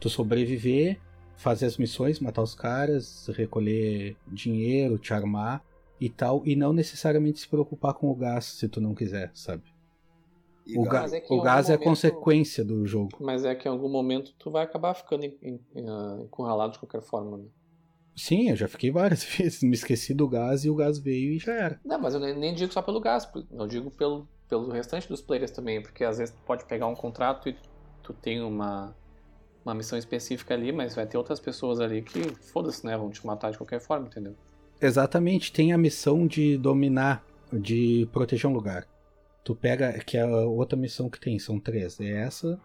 Tu sobreviver, fazer as missões, matar os caras, recolher dinheiro, te armar e tal, e não necessariamente se preocupar com o gás se tu não quiser, sabe? O, gás- ga- é o gás é momento- consequência do jogo. Mas é que em algum momento tu vai acabar ficando ah, encurralado de qualquer forma, né? Sim, eu já fiquei várias vezes, me esqueci do gás e o gás veio e já era. Não, mas eu nem, nem digo só pelo gás, eu digo pelo, pelo restante dos players também, porque às vezes tu pode pegar um contrato e tu tem uma, uma missão específica ali, mas vai ter outras pessoas ali que, foda-se, né, vão te matar de qualquer forma, entendeu? Exatamente, tem a missão de dominar, de proteger um lugar. Tu pega, que é a outra missão que tem, são três. É essa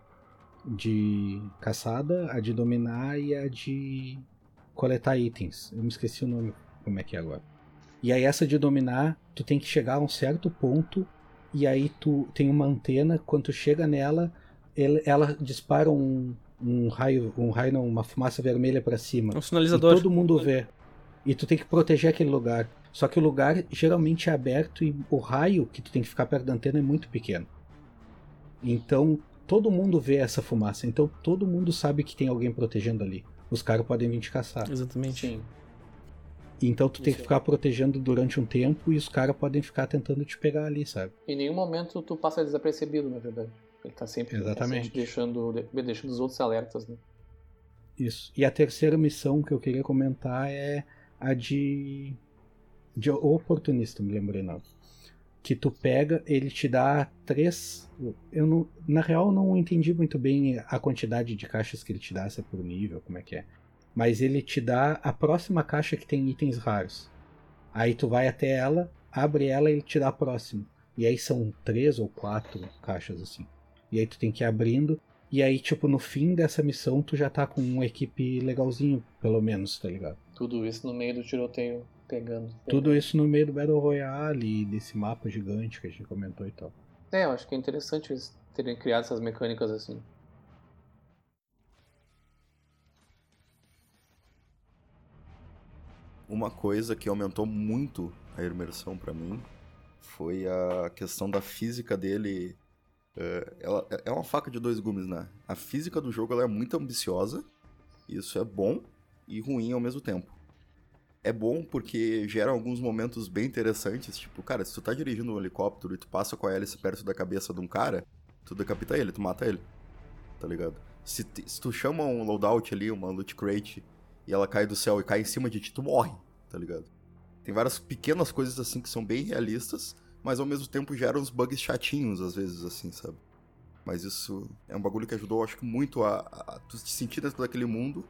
de caçada, a de dominar e a de coletar itens. Eu me esqueci o nome, como é que é agora. E aí essa de dominar, tu tem que chegar a um certo ponto e aí tu tem uma antena, quando tu chega nela, ele- ela dispara um, um raio, um raio não, uma fumaça vermelha pra cima. Um E sinalizador. todo mundo vê. E tu tem que proteger aquele lugar. Só que o lugar geralmente é aberto e o raio que tu tem que ficar perto da antena é muito pequeno. Então todo mundo vê essa fumaça. Então todo mundo sabe que tem alguém protegendo ali. Os caras podem vir te caçar. Exatamente. Sim. Então tu tem Isso que é. ficar protegendo durante um tempo e os caras podem ficar tentando te pegar ali, sabe? Em nenhum momento tu passa desapercebido, na verdade. Ele tá sempre, Exatamente. sempre deixando, de- deixando os outros alertas, né? Isso. E a terceira missão que eu queria comentar é a de. De oportunista, me lembrei não. Que tu pega, ele te dá três. Eu não, na real, não entendi muito bem a quantidade de caixas que ele te dá, se é por nível, como é que é. Mas ele te dá a próxima caixa que tem itens raros. Aí tu vai até ela, abre ela e ele te dá a próxima. E aí são três ou quatro caixas assim. E aí tu tem que ir abrindo. E aí, tipo, no fim dessa missão, tu já tá com uma equipe legalzinho, pelo menos, tá ligado? Tudo isso no meio do tiroteio pegando. Tudo isso no meio do Battle Royale, desse mapa gigante que a gente comentou e tal. É, eu acho que é interessante eles terem criado essas mecânicas assim. Uma coisa que aumentou muito a imersão pra mim foi a questão da física dele. É, ela, é uma faca de dois gumes, né? A física do jogo ela é muito ambiciosa, isso é bom e ruim ao mesmo tempo. É bom porque gera alguns momentos bem interessantes, tipo, cara, se tu tá dirigindo um helicóptero e tu passa com a hélice perto da cabeça de um cara, tu decapita ele, tu mata ele, tá ligado? Se, se tu chama um loadout ali, uma loot crate, e ela cai do céu e cai em cima de ti, tu morre, tá ligado? Tem várias pequenas coisas assim que são bem realistas, mas ao mesmo tempo geram uns bugs chatinhos às vezes, assim, sabe? Mas isso é um bagulho que ajudou, acho que muito a, a, a tu te sentir dentro daquele mundo,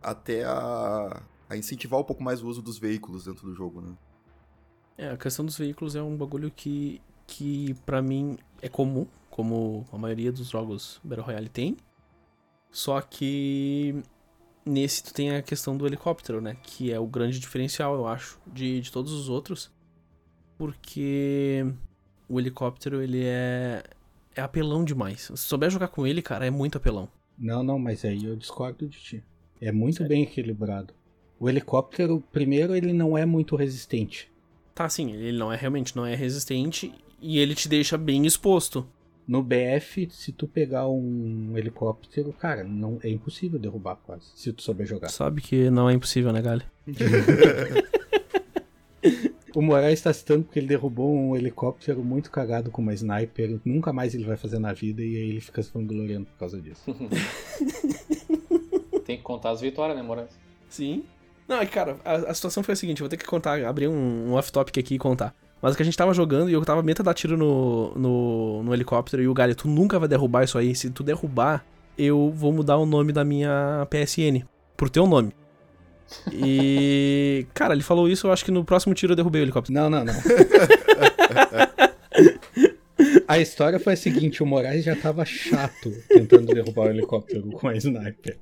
até a, a incentivar um pouco mais o uso dos veículos dentro do jogo, né? É, a questão dos veículos é um bagulho que, que para mim é comum, como a maioria dos jogos Battle Royale tem. Só que nesse tu tem a questão do helicóptero, né? Que é o grande diferencial, eu acho, de, de todos os outros. Porque o helicóptero, ele é, é apelão demais. Se souber jogar com ele, cara, é muito apelão. Não, não, mas aí eu discordo de ti. É muito Sério? bem equilibrado. O helicóptero, primeiro, ele não é muito resistente. Tá, sim, ele não é realmente não é resistente e ele te deixa bem exposto. No BF, se tu pegar um helicóptero, cara, não é impossível derrubar quase, se tu souber jogar. Sabe que não é impossível, né, Gali? o Moraes está citando porque ele derrubou um helicóptero muito cagado com uma sniper. Nunca mais ele vai fazer na vida e aí ele fica se vangloriando por causa disso. Tem que contar as vitórias, né, Moraes? Sim. Não, é que, cara, a, a, situação foi a seguinte: eu vou ter que contar, abrir um, um off-topic aqui e contar. Mas que a gente tava jogando e eu tava meta dar tiro no, no, no helicóptero e o Galho, tu nunca vai derrubar isso aí. Se tu derrubar, eu vou mudar o nome da minha PSN. Por teu nome. E. Cara, ele falou isso, eu acho que no próximo tiro eu derrubei o helicóptero. Não, não, não. a história foi a seguinte: o Moraes já tava chato tentando derrubar o helicóptero com a sniper.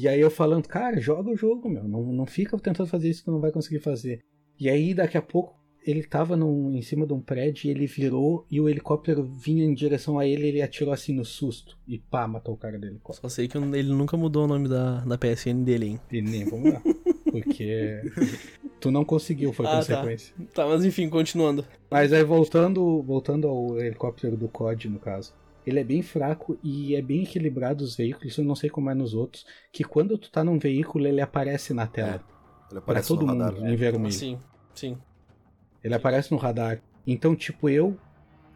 E aí eu falando, cara, joga o jogo, meu. Não, não fica tentando fazer isso que não vai conseguir fazer. E aí daqui a pouco ele tava num, em cima de um prédio e ele virou e o helicóptero vinha em direção a ele ele atirou assim no susto e pá, matou o cara do helicóptero. Só sei que ele nunca mudou o nome da, da PSN dele, hein? E nem vou mudar. porque tu não conseguiu, foi ah, tá. consequência. Tá. tá, mas enfim, continuando. Mas aí voltando, voltando ao helicóptero do COD, no caso. Ele é bem fraco e é bem equilibrado os veículos, eu não sei como é nos outros, que quando tu tá num veículo ele aparece na tela. É, ele aparece pra todo mundo, radar, né? em vermelho. Sim, sim. Ele aparece no radar. Então, tipo, eu.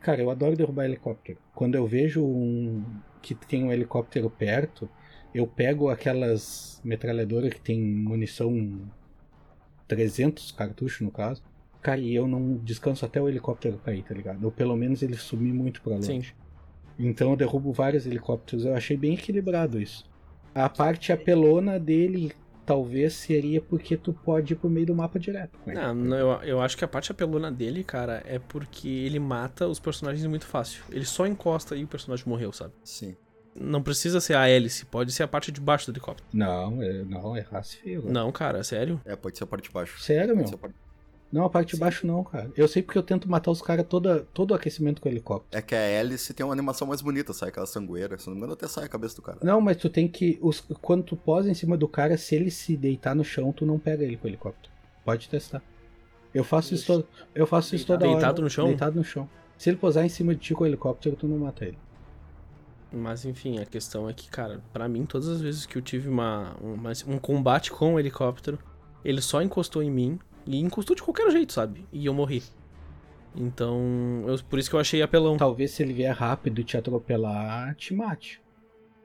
Cara, eu adoro derrubar helicóptero. Quando eu vejo um. que tem um helicóptero perto, eu pego aquelas metralhadoras que tem munição. 300 cartuchos no caso. Cara, e eu não descanso até o helicóptero cair, tá ligado? Ou pelo menos ele sumir muito pra longe. Sim. Então eu derrubo vários helicópteros. Eu achei bem equilibrado isso. A parte apelona dele talvez seria porque tu pode ir por meio do mapa direto. Não, não eu, eu acho que a parte apelona dele, cara, é porque ele mata os personagens muito fácil. Ele só encosta e o personagem morreu, sabe? Sim. Não precisa ser a hélice, pode ser a parte de baixo do helicóptero. Não, é, não, é feio. Não, cara, sério? É, pode ser a parte de baixo. Sério, pode meu? Não, a parte Sim. de baixo não, cara. Eu sei porque eu tento matar os caras todo, todo o aquecimento com o helicóptero. É que a hélice tem uma animação mais bonita, sai aquela sangueira. Se não me engano, até sai a cabeça do cara. Não, mas tu tem que. Os, quando tu posa em cima do cara, se ele se deitar no chão, tu não pega ele com o helicóptero. Pode testar. Eu faço isso, todo, eu faço isso toda hora. Deitado no chão? Deitado no chão. Se ele posar em cima de ti com o helicóptero, tu não mata ele. Mas enfim, a questão é que, cara, para mim, todas as vezes que eu tive uma, uma, um combate com o helicóptero, ele só encostou em mim, e encostou de qualquer jeito, sabe? E eu morri. Então, eu, por isso que eu achei apelão. Talvez se ele vier rápido e te atropelar, te mate.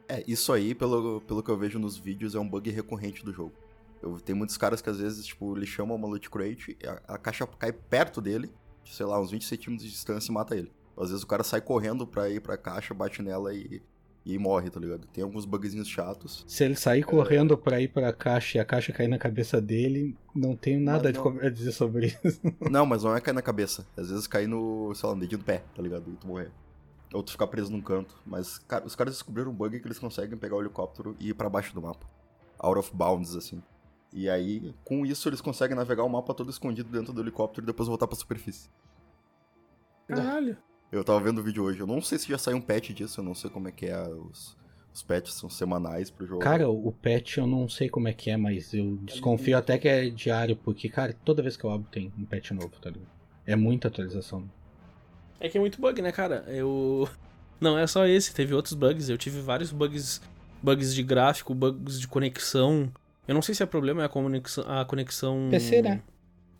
É, isso aí, pelo, pelo que eu vejo nos vídeos, é um bug recorrente do jogo. Eu, tem muitos caras que às vezes, tipo, ele chama uma loot crate, a, a caixa cai perto dele, sei lá, uns 20 centímetros de distância e mata ele. Às vezes o cara sai correndo pra ir pra caixa, bate nela e, e aí morre, tá ligado? Tem alguns bugzinhos chatos. Se ele sair correndo pra ir pra caixa e a caixa cair na cabeça dele, não tenho nada não- a dizer sobre isso. Não, mas não é cair na cabeça. Às vezes cair no, sei lá, no dedinho do pé, tá ligado? E tu morrer. Ou tu ficar preso num canto. Mas, cara, os caras descobriram um bug que eles conseguem pegar o helicóptero e ir pra baixo do mapa. Out of bounds, assim. E aí, com isso, eles conseguem navegar o mapa todo escondido dentro do helicóptero e depois voltar pra superfície. Caralho. Eu tava vendo o vídeo hoje. Eu não sei se já saiu um patch disso, eu não sei como é que é. Os, os patches são semanais pro jogo. Cara, o patch eu não sei como é que é, mas eu desconfio até que é diário, porque, cara, toda vez que eu abro tem um patch novo, tá ligado? É muita atualização. É que é muito bug, né, cara? Eu. Não é só esse, teve outros bugs. Eu tive vários bugs. Bugs de gráfico, bugs de conexão. Eu não sei se o problema é a conexão. A conexão... PC, né?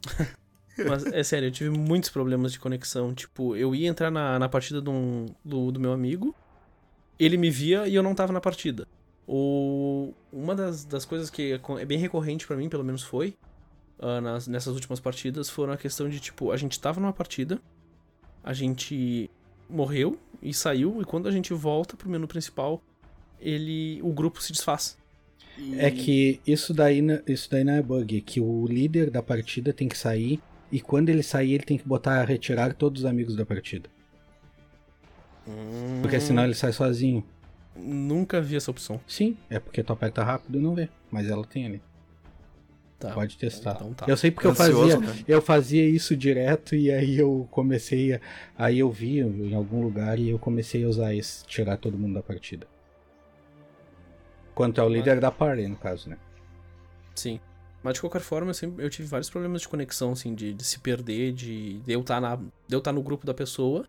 Mas é sério, eu tive muitos problemas de conexão. Tipo, eu ia entrar na, na partida um- do, do meu amigo, ele me via e eu não tava na partida. Ou uma das, das coisas que é é bem recorrente pra mim, pelo menos foi, ah, nas, nessas últimas partidas, foram a questão de, tipo, a gente tava numa partida, a gente morreu e saiu, e quando a gente volta pro menu principal, ele. o grupo se desfaz. É que isso daí, isso daí não é bug, é que o líder da partida tem que sair e quando ele sair ele tem que botar retirar todos os amigos da partida. Hum, Porque senão ele sai sozinho. Nunca vi essa opção. Sim, é porque tu aperta rápido e não vê, mas ela tem ali. Tá. Pode testar. Então tá. Eu sei porque eu Ansioso, fazia, né? eu fazia isso direto e aí eu comecei a, aí eu vi em algum lugar e eu comecei a usar esse, tirar todo mundo da partida. Quanto é o líder da party, no caso, né? Sim. Mas de qualquer forma, eu, sempre, eu tive vários problemas de conexão, assim, de, de se perder, de, de eu estar na, de eu estar no grupo da pessoa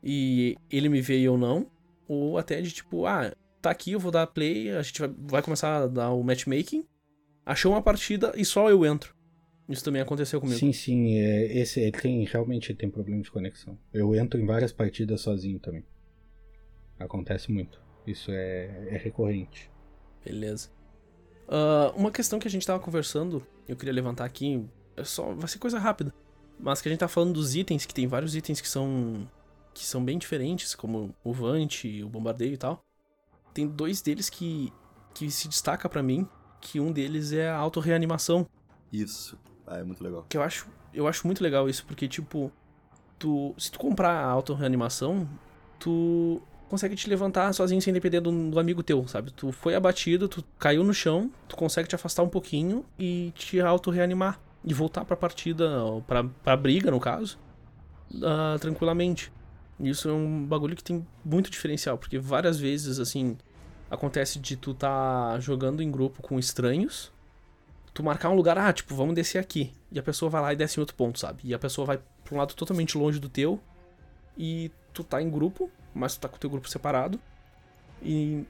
e ele me vê e eu não. Ou até de tipo, ah, tá aqui, eu vou dar play, a gente vai, vai começar a dar o matchmaking, achou uma partida e só eu entro. Isso também aconteceu comigo. Sim, sim, é, esse ele tem realmente tem problema de conexão. Eu entro em várias partidas sozinho também. Acontece muito. Isso é, é recorrente. Beleza. Ah, uma questão que a gente tava conversando, eu queria levantar aqui, é só vai ser coisa rápida, mas que a gente tá falando dos itens, que tem vários itens que são que são bem diferentes, como o Vante, o Bombardeio e tal. Tem dois deles que que se destaca pra mim, que um deles é a auto-reanimação, Isso. Ah, é muito legal. que eu acho, eu acho muito legal isso, porque tipo, tu, se tu comprar a auto-reanimação, tu consegue te levantar sozinho sem depender do, do amigo teu, sabe? Tu foi abatido, tu caiu no chão, tu consegue te afastar um pouquinho e te auto-reanimar. E voltar pra partida, pra, pra briga, no caso, ah, tranquilamente. Isso é um bagulho que tem muito diferencial, porque várias vezes, assim, acontece de tu tá jogando em grupo com estranhos, tu marcar um lugar, ah, tipo, vamos descer aqui. E a pessoa vai lá e desce em outro ponto, sabe? E a pessoa vai pra um lado totalmente longe do teu. E tu tá em grupo, mas tu tá com o teu grupo separado. E,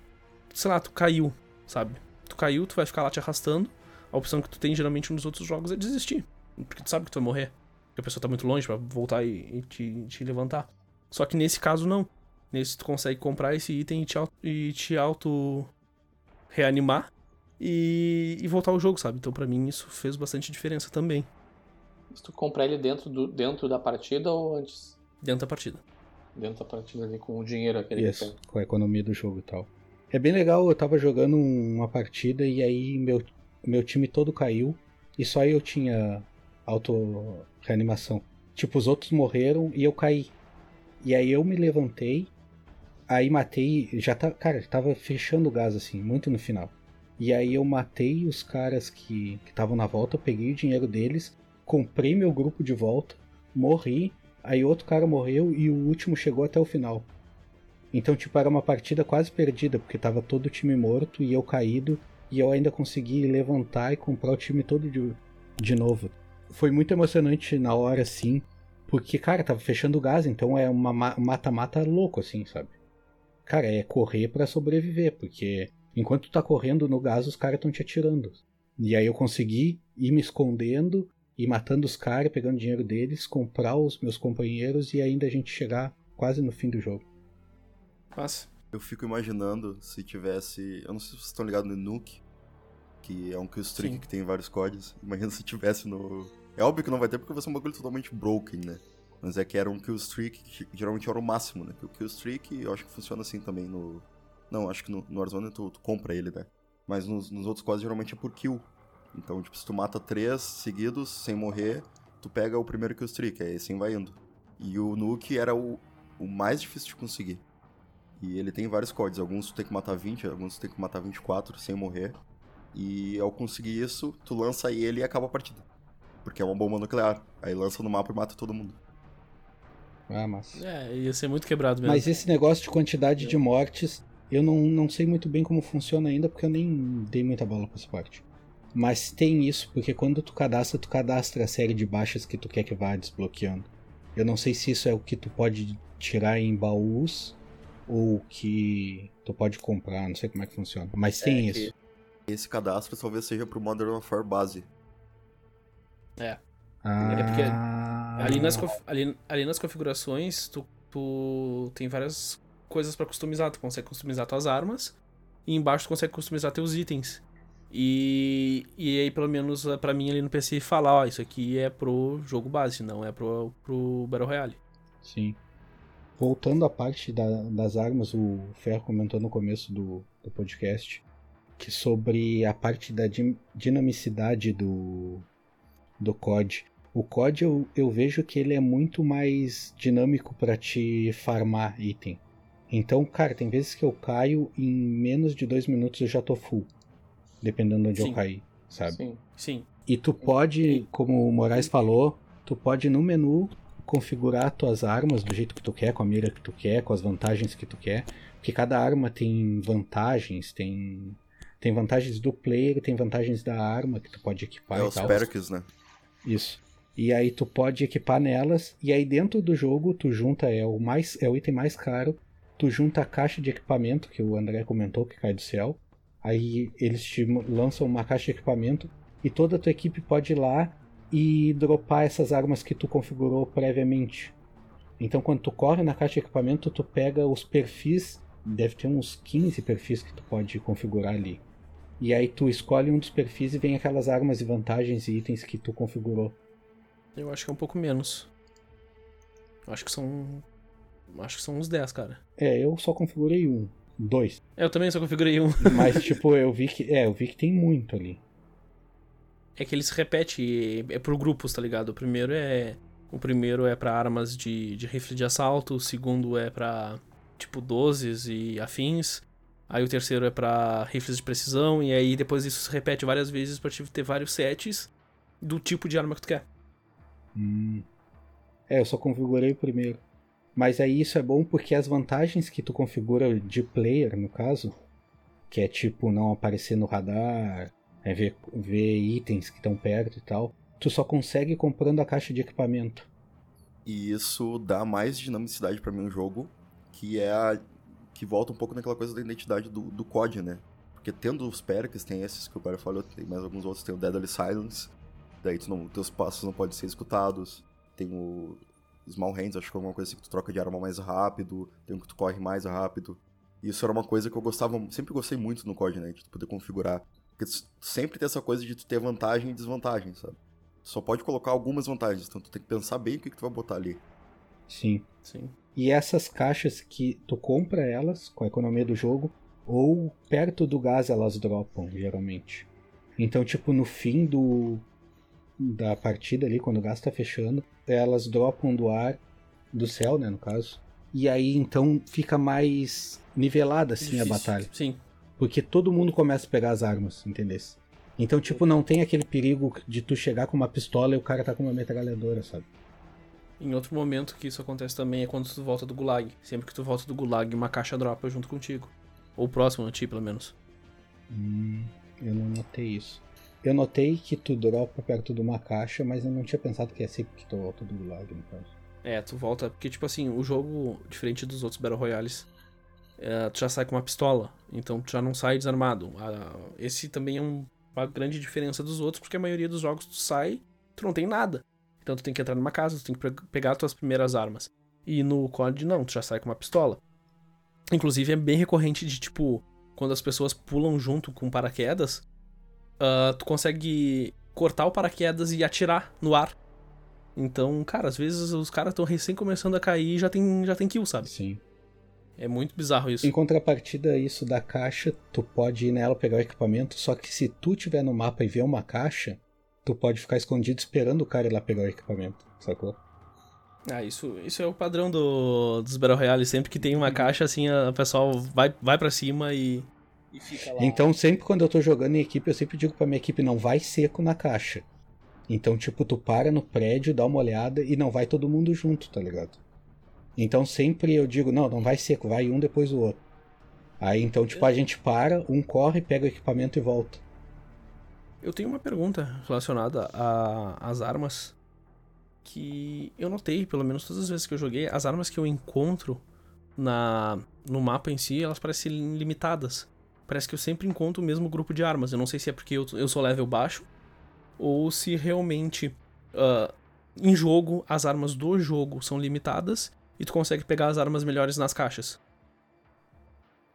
sei lá, tu caiu, sabe? Tu caiu, tu vai ficar lá te arrastando. A opção que tu tem geralmente nos outros jogos é desistir. Porque tu sabe que tu vai morrer. Porque a pessoa tá muito longe pra voltar e, e te, te levantar. Só que nesse caso não. Nesse tu consegue comprar esse item e te, e te auto reanimar e, e voltar ao jogo, sabe? Então pra mim isso fez bastante diferença também Se tu comprar ele dentro, do, dentro da partida ou antes? dentro da partida. Dentro da partida ali com o dinheiro aquele que Isso, tem. com a economia do jogo e tal. É bem legal, eu tava jogando um- uma partida e aí meu, meu time todo caiu e só eu tinha auto-reanimação. Tipo, os outros morreram e eu caí. E aí eu me levantei, aí matei, já tá, cara, tava fechando o gás assim, muito no final. E aí eu matei os caras que estavam na volta, peguei o dinheiro deles, comprei meu grupo de volta, morri, aí outro cara morreu e o último chegou até o final. Então, tipo, era uma partida quase perdida, porque tava todo o time morto e eu caído, e eu ainda consegui levantar e comprar o time todo de, de novo. Foi muito emocionante na hora, sim, porque, cara, tava fechando o gás, então é uma ma- um mata-mata louco, assim, sabe? Cara, é correr pra sobreviver, porque enquanto tu tá correndo no gás, os caras estão te atirando. E aí eu consegui ir me escondendo e matando os caras, pegando dinheiro deles, comprar os meus companheiros e ainda a gente chegar quase no fim do jogo. Mas, Eu fico imaginando se tivesse. Eu não sei se vocês estão ligados no Nuke, que é um killstreak Sim. que tem vários códigos. Imagina se tivesse no. É óbvio que não vai ter porque vai ser um bagulho totalmente broken, né? Mas é que era um killstreak que geralmente era o máximo, né? Que o killstreak eu acho que funciona assim também no, Não, acho que no, no Warzone tu, tu compra ele, né? Mas nos, nos outros quadros geralmente é por kill. Então, tipo, se tu mata três seguidos sem morrer, tu pega o primeiro kill streak, aí assim vai indo. E o Nuke era o, o mais difícil de conseguir. E ele tem vários códigos, alguns tu tem que matar 20, alguns tu tem que matar 24 sem morrer. E ao conseguir isso, tu lança ele e acaba a partida. Porque é uma bomba nuclear. Aí lança no mapa e mata todo mundo. Ah, mas. É, ia ser muito quebrado mesmo. Mas esse negócio de quantidade de mortes, eu não, não sei muito bem como funciona ainda, porque eu nem dei muita bola pra essa parte. Mas tem isso, porque quando tu cadastra, tu cadastra a série de baixas que tu quer que vá desbloqueando. Eu não sei se isso é o que tu pode tirar em baús ou que tu pode comprar, não sei como é que funciona. Mas tem É isso. Esse cadastro talvez seja pro Modern Warfare base. É. Ah, É porque Ali nas, ali, ali nas configurações, tu, tu tem várias coisas pra customizar. Tu consegue customizar tuas armas e embaixo tu consegue customizar teus itens. E, e aí, pelo menos eh, pra mim ali no PC, falar: ó, isso aqui é pro jogo base, não é pro, pro Battle Royale. Sim. Voltando à parte da- das armas, o Ferro comentou no começo do, do podcast que sobre a parte da din- dinamicidade do, do COD. O COD eu, eu vejo que ele é muito mais dinâmico para te farmar item. Então, cara, tem vezes que eu caio em menos de dois minutos eu já tô full. Dependendo de onde Sim. eu cair, sabe? Sim. Sim. E tu pode, como o Moraes falou, tu pode no menu configurar tuas armas do jeito que tu quer, com a mira que tu quer, com as vantagens que tu quer. Porque cada arma tem vantagens, tem tem vantagens do player, tem vantagens da arma que tu pode equipar é e os tal. perks, né? Isso. E aí tu pode equipar nelas e aí dentro do jogo tu junta é o mais é o item mais caro, tu junta a caixa de equipamento que o André comentou que cai do céu. Aí eles te lançam uma caixa de equipamento e toda a tua equipe pode ir lá e dropar essas armas que tu configurou previamente. Então quando tu corre na caixa de equipamento, tu pega os perfis, deve ter uns 15 perfis que tu pode configurar ali. E aí tu escolhe um dos perfis e vem aquelas armas e vantagens e itens que tu configurou. Eu acho que é um pouco menos. Acho que são. Acho que são uns 10, cara. É, eu só configurei um, dois. É, Eu também só configurei um. Mas tipo, eu vi que, é, eu vi que tem muito ali. É que ele se repete, é por grupos, tá ligado? O primeiro é. O primeiro é pra armas de, de rifle de assalto, o segundo é pra tipo 12 e afins. Aí o terceiro é pra rifles de precisão, e aí depois isso se repete várias vezes pra te ter vários sets do tipo de arma que tu quer. Hum. É, eu só configurei o primeiro. Mas aí isso é bom porque as vantagens que tu configura de player, no caso, que é tipo não aparecer no radar, é ver, ver itens que estão perto e tal, tu só consegue comprando a caixa de equipamento. E isso dá mais dinamicidade pra mim no jogo, que é a. que volta um pouco naquela coisa da identidade do, do COD, né? Porque tendo os perks, tem esses que o cara falou, tem mais alguns outros, tem o Deadly Silence, daí tu não, teus passos não podem ser escutados, tem o Small Hands, acho que é alguma coisa assim que tu troca de arma mais rápido, tem um que tu corre mais rápido. E isso era uma coisa que eu gostava, sempre gostei muito no COD, né? De tu poder configurar. Porque tu sempre tem essa coisa de tu ter vantagem e desvantagem, sabe? Tu só pode colocar algumas vantagens, então tu tem que pensar bem o que, que tu vai botar ali. Sim. Sim. E essas caixas que tu compra elas com a economia do jogo, ou perto do gás elas dropam, geralmente. Então, tipo, no fim do da partida ali, quando o gás tá fechando, elas dropam do ar, do céu, né, no caso. E aí, então, fica mais nivelada, assim, a Difícil. batalha. Sim. Porque todo mundo começa a pegar as armas, entendesse? Então, tipo, não tem aquele perigo de tu chegar com uma pistola e o cara tá com uma metralhadora, sabe? Em outro momento que isso acontece também é quando tu volta do gulag. Sempre que tu volta do gulag, uma caixa dropa junto contigo. Ou próximo a ti, pelo menos. Hum, eu não notei isso. Eu notei que tu dropa perto de uma caixa, mas eu não tinha pensado que ia ser que tu volta do gulag, no caso. É, tu volta. Porque, tipo assim, o jogo, diferente dos outros Battle Royales, é, tu já sai com uma pistola. Então tu já não sai desarmado. Esse também é um- uma grande diferença dos outros, porque a maioria dos jogos tu sai, tu não tem nada. Então tu tem que entrar numa casa, tu tem que pe- pegar as tuas primeiras armas. E no COD não, tu já sai com uma pistola. Inclusive é bem recorrente de tipo, quando as pessoas pulam junto com paraquedas, ah, tu consegue cortar o paraquedas e atirar no ar. Então, cara, às vezes os caras estão recém começando a cair e já tem, já tem kill, sabe? Sim. É muito bizarro isso. Em contrapartida, isso da caixa, tu pode ir nela pegar o equipamento, só que se tu tiver no mapa e ver uma caixa, tu pode ficar escondido esperando o cara ir lá pegar o equipamento, sacou? Ah, isso, isso é o padrão do, dos Battle Royale. Sempre que tem uma caixa, assim, o pessoal vai, vai para cima e, e fica lá. Então, sempre quando eu tô jogando em equipe, eu sempre digo pra minha equipe, não vai seco na caixa. Então, tipo, tu para no prédio, dá uma olhada e não vai todo mundo junto, tá ligado? Então sempre eu digo, não, não vai seco, vai um depois do outro. Aí então, tipo, a gente para, um corre, pega o equipamento e volta. Eu tenho uma pergunta relacionada às armas que eu notei, pelo menos todas as vezes que eu joguei, as armas que eu encontro na no mapa em si, elas parecem limitadas. Parece que eu sempre encontro o mesmo grupo de armas. Eu não sei se é porque eu, eu sou level baixo ou se realmente uh, em jogo as armas do jogo são limitadas e tu consegue pegar as armas melhores nas caixas.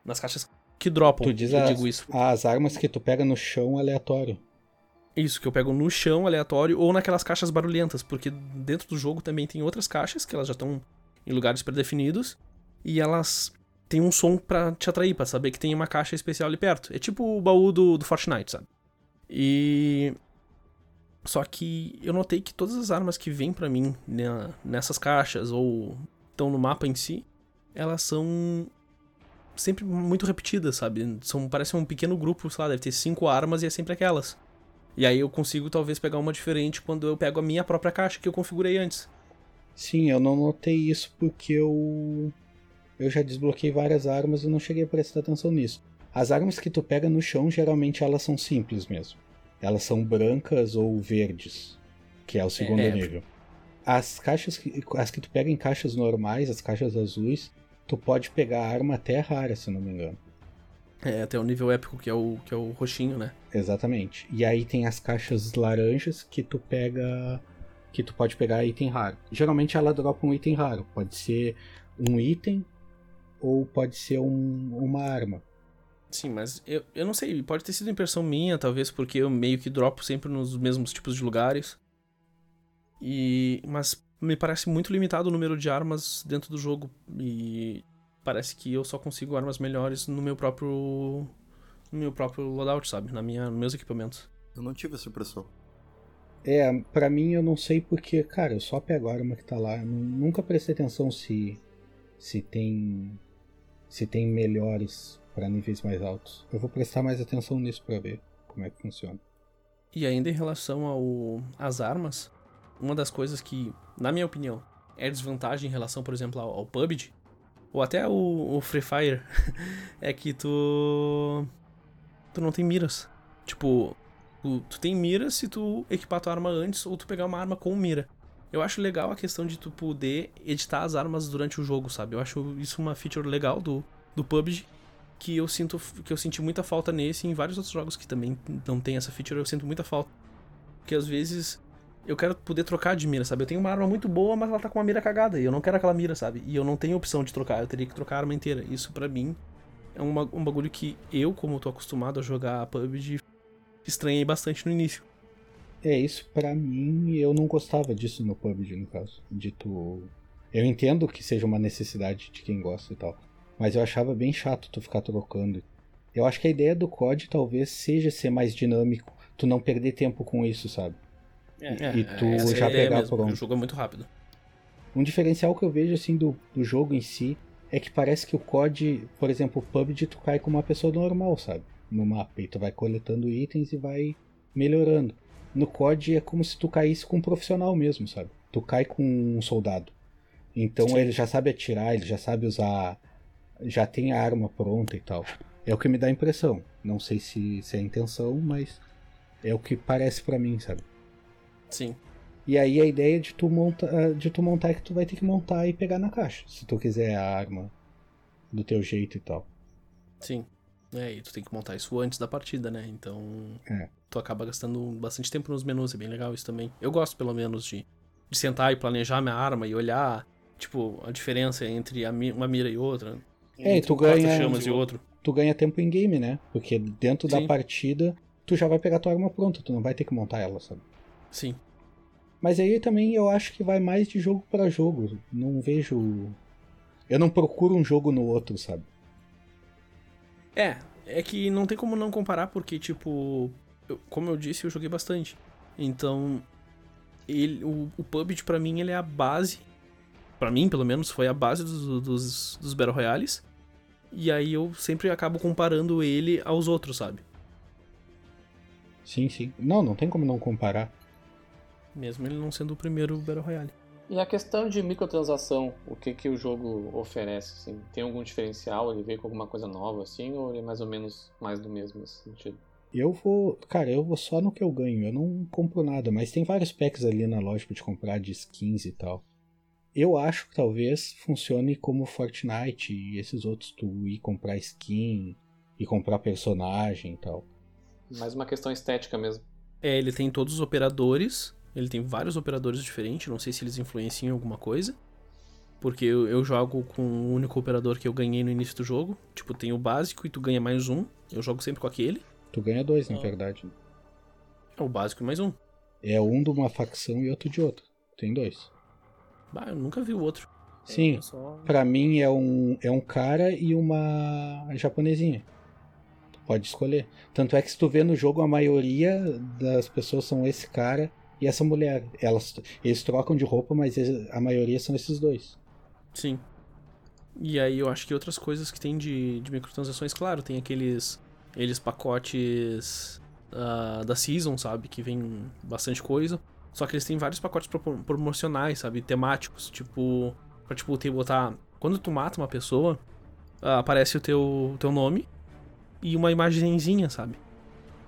Nas caixas que dropam, tu diz eu as, digo isso. As armas que tu pega no chão aleatório. Isso, que eu pego no chão aleatório ou naquelas caixas barulhentas, porque dentro do jogo também tem outras caixas que elas já estão em lugares predefinidos e elas têm um som para te atrair, para saber que tem uma caixa especial ali perto. É tipo o baú do, do Fortnite, sabe? E só que eu notei que todas as armas que vêm para mim né, nessas caixas ou estão no mapa em si, elas são sempre muito repetidas, sabe? São, parece um pequeno grupo, sei lá, deve ter cinco armas e é sempre aquelas. E aí eu consigo talvez pegar uma diferente quando eu pego a minha própria caixa que eu configurei antes. Sim, eu não notei isso porque eu eu já desbloqueei várias armas e não cheguei a prestar atenção nisso. As armas que tu pega no chão, geralmente elas são simples mesmo. Elas são brancas ou verdes, que é o segundo é, nível. As caixas que, as que tu pega em caixas normais, as caixas azuis, tu pode pegar arma até rara, se não me engano. É, até o nível épico, que é o, que é o roxinho, né? Exatamente. E aí tem as caixas laranjas que tu pega. que tu pode pegar item raro. Geralmente ela dropa um item raro. Pode ser um item ou pode ser um, uma arma. Sim, mas eu, eu não sei, pode ter sido impressão minha, talvez porque eu meio que dropo sempre nos mesmos tipos de lugares. E mas me parece muito limitado o número de armas dentro do jogo e parece que eu só consigo armas melhores no meu próprio no meu próprio loadout, sabe? Na minha, nos meus equipamentos. Eu não tive essa impressão. É, para mim eu não sei porque, cara, eu só pego a arma que tá lá. Eu nunca prestei atenção se se tem se tem melhores para níveis mais altos. Eu vou prestar mais atenção nisso para ver como é que funciona. E ainda em relação ao às armas, uma das coisas que, na minha opinião, é desvantagem em relação, por exemplo, ao, ao PUBG, ou até o, Free Fire, é que tu. Tu não tem miras. Tipo, tu, tu tem miras se tu equipar tua arma antes ou tu pegar uma arma com mira. Eu acho legal a questão de tu poder editar as armas durante o jogo, sabe? Eu acho isso uma feature legal do, do PUBG que eu sinto que eu senti muita falta nesse e em vários outros jogos que também não tem essa feature, eu sinto muita falta. Porque às vezes eu quero poder trocar de mira, sabe? Eu tenho uma arma muito boa, mas ela tá com uma mira cagada. E eu não quero aquela mira, sabe? E eu não tenho opção de trocar, eu teria que trocar a arma inteira. Isso para mim é uma, um bagulho que eu, como tô acostumado a jogar PUBG, estranhei bastante no início. É, isso para mim, eu não gostava disso no PUBG, no caso. De tu. Eu entendo que seja uma necessidade de quem gosta e tal. Mas eu achava bem chato tu ficar trocando. Eu acho que a ideia do COD talvez seja ser mais dinâmico, tu não perder tempo com isso, sabe? É, e tu é já pegar mesmo, pronto. O jogo é muito rápido. Um diferencial que eu vejo assim do, do jogo em si é que parece que o COD, por exemplo, o PUBG, tu cai com uma pessoa normal, sabe? No mapa. E tu vai coletando itens e vai melhorando. No COD é como se tu caísse com um profissional mesmo, sabe? Tu cai com um soldado. Então Sim. ele já sabe atirar, ele já sabe usar. Já tem a arma pronta e tal. É o que me dá a impressão. Não sei se, se é a intenção, mas é o que parece para mim, sabe? Sim. E aí a ideia de tu, monta, ah, de tu montar é que tu vai ter que montar e pegar na caixa, se tu quiser a arma do teu jeito e tal. Sim. É, e tu tem que montar isso antes da partida, né? Então. É. Tu acaba gastando bastante tempo nos menus, é bem legal isso também. Eu gosto, pelo menos, de, de sentar e planejar minha arma e olhar, tipo, a diferença entre a, uma mira e outra. É, e tu ganha. chamas e outro. Tu ganha tempo em game, né? Porque dentro Sim. da partida, tu já vai pegar tua arma pronta, tu não vai ter que montar ela, sabe? Sim. Mas aí também eu acho que vai mais de jogo para jogo. Não vejo. Eu não procuro um jogo no outro, sabe? É, é que não tem como não comparar, porque, tipo, eu- como eu disse, eu joguei bastante. Então, ele, o, o PUBG pra mim ele é a base, pra mim pelo menos, foi a base dos, dos, dos Battle Royales. E aí eu sempre acabo comparando ele aos outros, sabe? Sim, sim. Não, não tem como não comparar. Mesmo ele não sendo o primeiro Battle Royale. E a questão de microtransação, o que, que o jogo oferece? Assim? Tem algum diferencial? Ele veio com alguma coisa nova assim? Ou ele é mais ou menos mais do mesmo nesse sentido? Eu vou. Cara, eu vou só no que eu ganho. Eu não compro nada, mas tem vários packs ali na loja pra te comprar de skins e tal. Eu acho que talvez funcione como Fortnite e esses outros, tu ir comprar skin e comprar personagem e tal. Mais uma questão estética mesmo. É, ele tem todos os operadores, ele tem vários operadores diferentes, não sei se eles influenciam em alguma coisa. Porque eu, eu jogo com o único operador que eu ganhei no início do jogo. Tipo, tem o básico e tu ganha mais um. Eu jogo sempre com aquele. Tu ganha dois, na Ah. verdade. É o básico mais um. É um de uma facção e outro de outra. Tem dois. Bah, eu nunca vi o outro. Sim, Eu só... pra mim é um, é um cara e uma japonesinha. Tu pode escolher. Tanto é que se tu vê no jogo, a maioria das pessoas são esse cara e essa mulher. Elas, eles trocam de roupa, mas a maioria são esses dois. Sim. E aí eu acho que outras coisas que tem de, de microtransações, claro, tem aqueles, aqueles pacotes ah, da Season, sabe? Que vem bastante coisa. Só que eles têm vários pacotes promocionais, sabe? Temáticos. Tipo, pra tipo, ter, botar. Quando tu mata uma pessoa, ah, aparece o teu, teu nome e uma imagenzinha, sabe?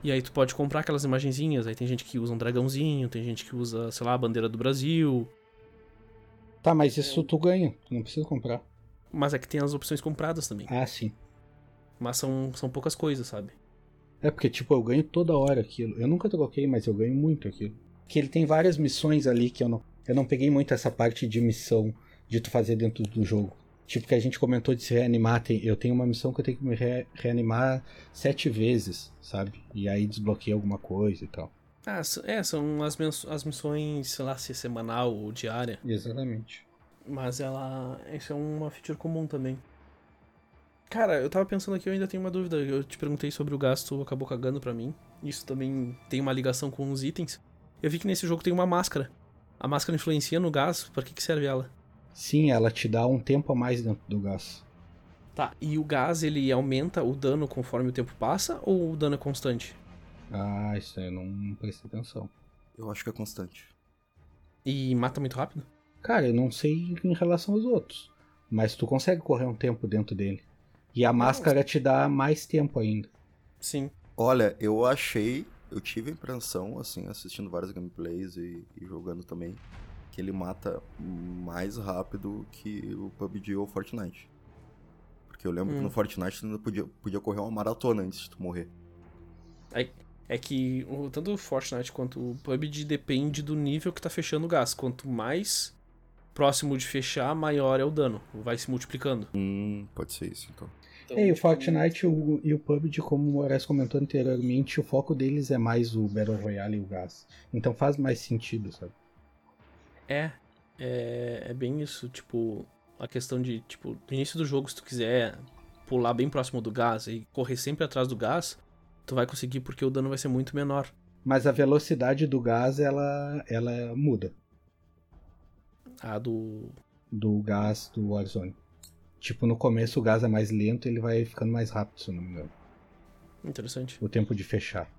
E aí tu pode comprar aquelas imagenzinhas. Aí tem gente que usa um dragãozinho, tem gente que usa, sei lá, a bandeira do Brasil. Tá, mas isso tu ganha. Tu não precisa comprar. Mas é que tem as opções compradas também. Ah, sim. Mas são, são poucas coisas, sabe? É porque, tipo, eu ganho toda hora aquilo. Eu nunca troquei, mas eu ganho muito aquilo. Que ele tem várias missões ali que eu não. Eu não peguei muito essa parte de missão de tu fazer dentro do jogo. Tipo, que a gente comentou de se reanimar. Tem, eu tenho uma missão que eu tenho que me re- reanimar sete vezes, sabe? E aí desbloqueei alguma coisa e tal. Ah, é, são as, as missões, sei lá, se é semanal ou diária. Exatamente. Mas ela. Isso é uma feature comum também. Cara, eu tava pensando aqui, eu ainda tenho uma dúvida. Eu te perguntei sobre o gasto, acabou cagando pra mim. Isso também tem uma ligação com os itens. Eu vi que nesse jogo tem uma máscara. A máscara influencia no gás, pra que, que serve ela? Sim, ela te dá um tempo a mais dentro do gás. Tá, e o gás ele aumenta o dano conforme o tempo passa ou o dano é constante? Ah, isso aí eu não prestei atenção. Eu acho que é constante. E mata muito rápido? Cara, eu não sei em relação aos outros. Mas tu consegue correr um tempo dentro dele. E a máscara te dá mais tempo ainda. Sim. Olha, eu achei, eu tive a impressão, assim, assistindo vários gameplays e, e jogando também, que ele mata mais rápido que o PUBG ou o Fortnite. Porque eu lembro Hum. que no Fortnite tu ainda podia, podia correr uma maratona antes de tu morrer. É que o- tanto o Fortnite quanto o PUBG depende do nível que tá fechando o gás. Quanto mais próximo de fechar, maior é o dano. Vai se multiplicando. Hum, pode ser isso então. Então, É, e o Fortnite e o, e o PUBG, como o Moraes comentou anteriormente, o foco deles é mais o Battle Royale e o gás. Então faz mais sentido, sabe? É, é, é bem isso. Tipo, a questão de, tipo, no início do jogo, se tu quiser pular bem próximo do gás e correr sempre atrás do gás, tu vai conseguir porque o dano vai ser muito menor. Mas a velocidade do gás, ela, ela muda. A do. Do gás do Warzone. Tipo, no começo o gás é mais lento ele vai ficando mais rápido, se eu não me engano. Interessante. O tempo de fechar.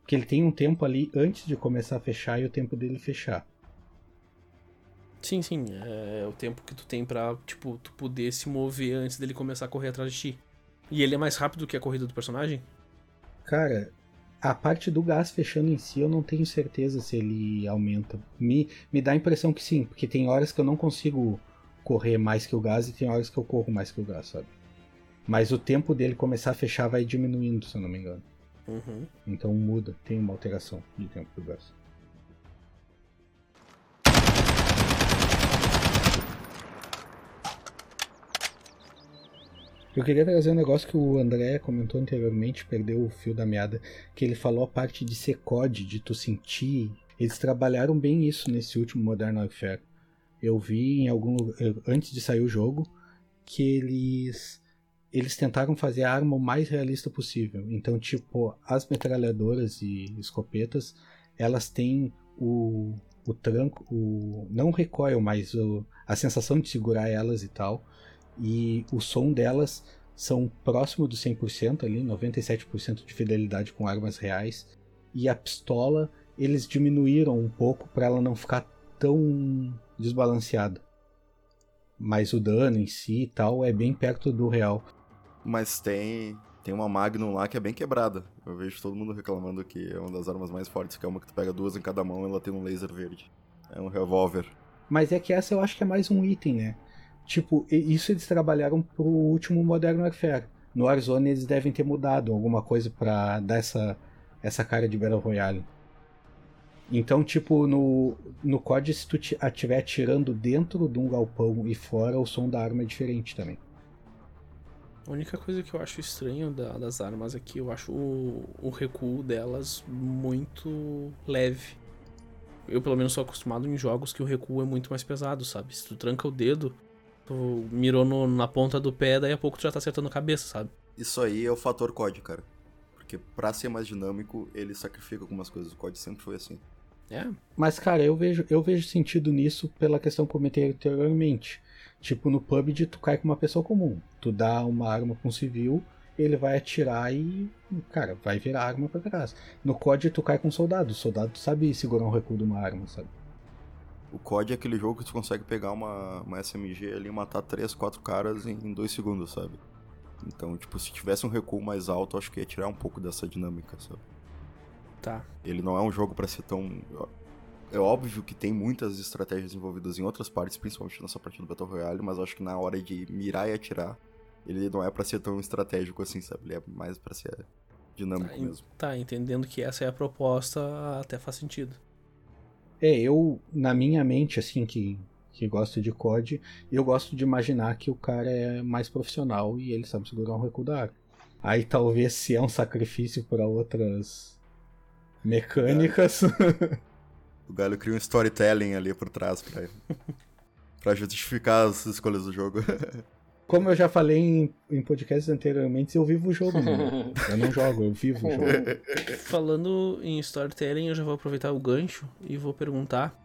Porque ele tem um tempo ali antes de começar a fechar e o tempo dele fechar. Sim, sim. É o tempo que tu tem pra, tipo, tu poder se mover antes dele começar a correr atrás de ti. E ele é mais rápido que a corrida do personagem? Cara, a parte do gás fechando em si eu não tenho certeza se ele aumenta. Me, me dá a impressão que sim, porque tem horas que eu não consigo correr mais que o gás e tem horas que eu corro mais que o gás, sabe? Mas o tempo dele começar a fechar vai diminuindo, se eu não me engano. Uhum. Então muda, tem uma alteração de tempo do gás. Eu queria trazer um negócio que o André comentou anteriormente, perdeu o fio da meada, que ele falou a parte de ser COD, de tu sentir. Eles trabalharam bem isso nesse último Modern Warfare. Eu vi em algum antes de sair o jogo, que eles eles tentaram fazer a arma o mais realista possível. Então, tipo, as metralhadoras e escopetas, elas têm o, o tranco, o não recoil, mas o, a sensação de segurar elas e tal. E o som delas são próximo do 100% ali, 97% de fidelidade com armas reais. E a pistola, eles diminuíram um pouco para ela não ficar tão desbalanceada. Mas o dano em si e tal é bem perto do real. Mas tem tem uma Magnum lá que é bem quebrada. Eu vejo todo mundo reclamando que é uma das armas mais fortes, que é uma que tu pega duas em cada mão e ela tem um laser verde. É um revólver. Mas é que essa eu acho que é mais um item, né? Tipo, isso eles trabalharam pro último Modern Warfare. No Warzone eles devem ter mudado alguma coisa para dar essa, essa cara de Battle Royale. Então, tipo, no, no COD, se tu estiver atirando dentro de um galpão e fora, o som da arma é diferente também. A única coisa que eu acho estranho da, das armas aqui, eu acho o, o recuo delas muito leve. Eu, pelo menos, sou acostumado em jogos que o recuo é muito mais pesado, sabe? Se tu tranca o dedo, tu mirou no, na ponta do pé, daí a pouco tu já tá acertando a cabeça, sabe? Isso aí é o fator COD, cara. Porque pra ser mais dinâmico, ele sacrifica algumas coisas. O COD sempre foi assim. É. Mas, cara, eu vejo, eu vejo sentido nisso pela questão que eu comentei anteriormente. Tipo, no PUBG tu cai com uma pessoa comum. Tu dá uma arma pra um civil, ele vai atirar e, cara, vai virar arma pra trás. No COD tu cai com um soldado. O soldado sabe segurar um recuo de uma arma, sabe? O COD é aquele jogo que tu consegue pegar uma, uma SMG ali e matar 3, 4 caras em 2 segundos, sabe? Então, tipo, se tivesse um recuo mais alto, acho que ia tirar um pouco dessa dinâmica, sabe? Tá. Ele não é um jogo para ser tão é óbvio que tem muitas estratégias envolvidas em outras partes, principalmente nessa parte do Battle Royale, mas acho que na hora de mirar e atirar, ele não é para ser tão estratégico assim, sabe? Ele é mais para ser dinâmico tá, mesmo. Tá, entendendo que essa é a proposta, até faz sentido. É, eu, na minha mente, assim, que, que gosto de COD, eu gosto de imaginar que o cara é mais profissional e ele sabe segurar um recuo da área. Aí talvez se é um sacrifício para outras mecânicas. É. O Galho cria um storytelling ali por trás pra, pra justificar as escolhas do jogo. Como eu já falei em, em podcasts anteriormente, eu vivo o jogo, né? Eu não jogo, eu vivo o jogo. Falando em storytelling, eu já vou aproveitar o gancho e vou perguntar.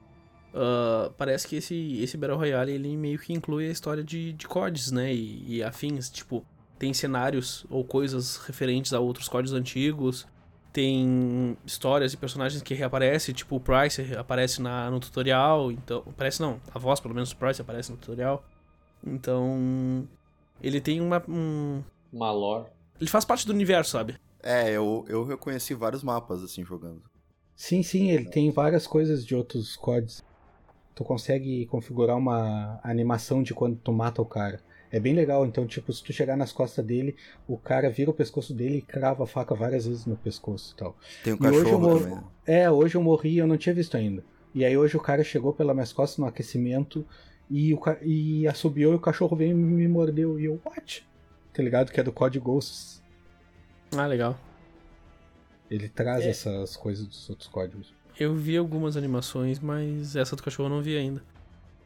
Uh, parece que esse, esse Battle Royale ele meio que inclui a história de, de CODs, né? E, e afins, tipo, tem cenários ou coisas referentes a outros códigos antigos tem histórias e personagens que reaparecem, tipo o Price aparece na, no tutorial, então. Aparece não, a voz, pelo menos o Price aparece no tutorial. Então. Ele tem uma. Um... Uma lore. Ele faz parte do universo, sabe? É, eu, eu reconheci vários mapas assim jogando. Sim, sim, ele tem várias coisas de outros códigos. Tu consegue configurar uma animação de quando tu mata o cara. É bem legal, então, tipo, se tu chegar nas costas dele, o cara vira o pescoço dele e crava a faca várias vezes no pescoço e tal. Tem um e cachorro hoje eu mor... também. Né? É, hoje eu morri e eu não tinha visto ainda. E aí hoje o cara chegou pelas minhas costas no aquecimento e, o e assobiou e o cachorro veio e me mordeu. E eu, what? Tá ligado? Que é do Code Ghosts. Ah, legal. Ele traz é. essas coisas dos outros códigos. Eu vi algumas animações, mas essa do cachorro eu não vi ainda.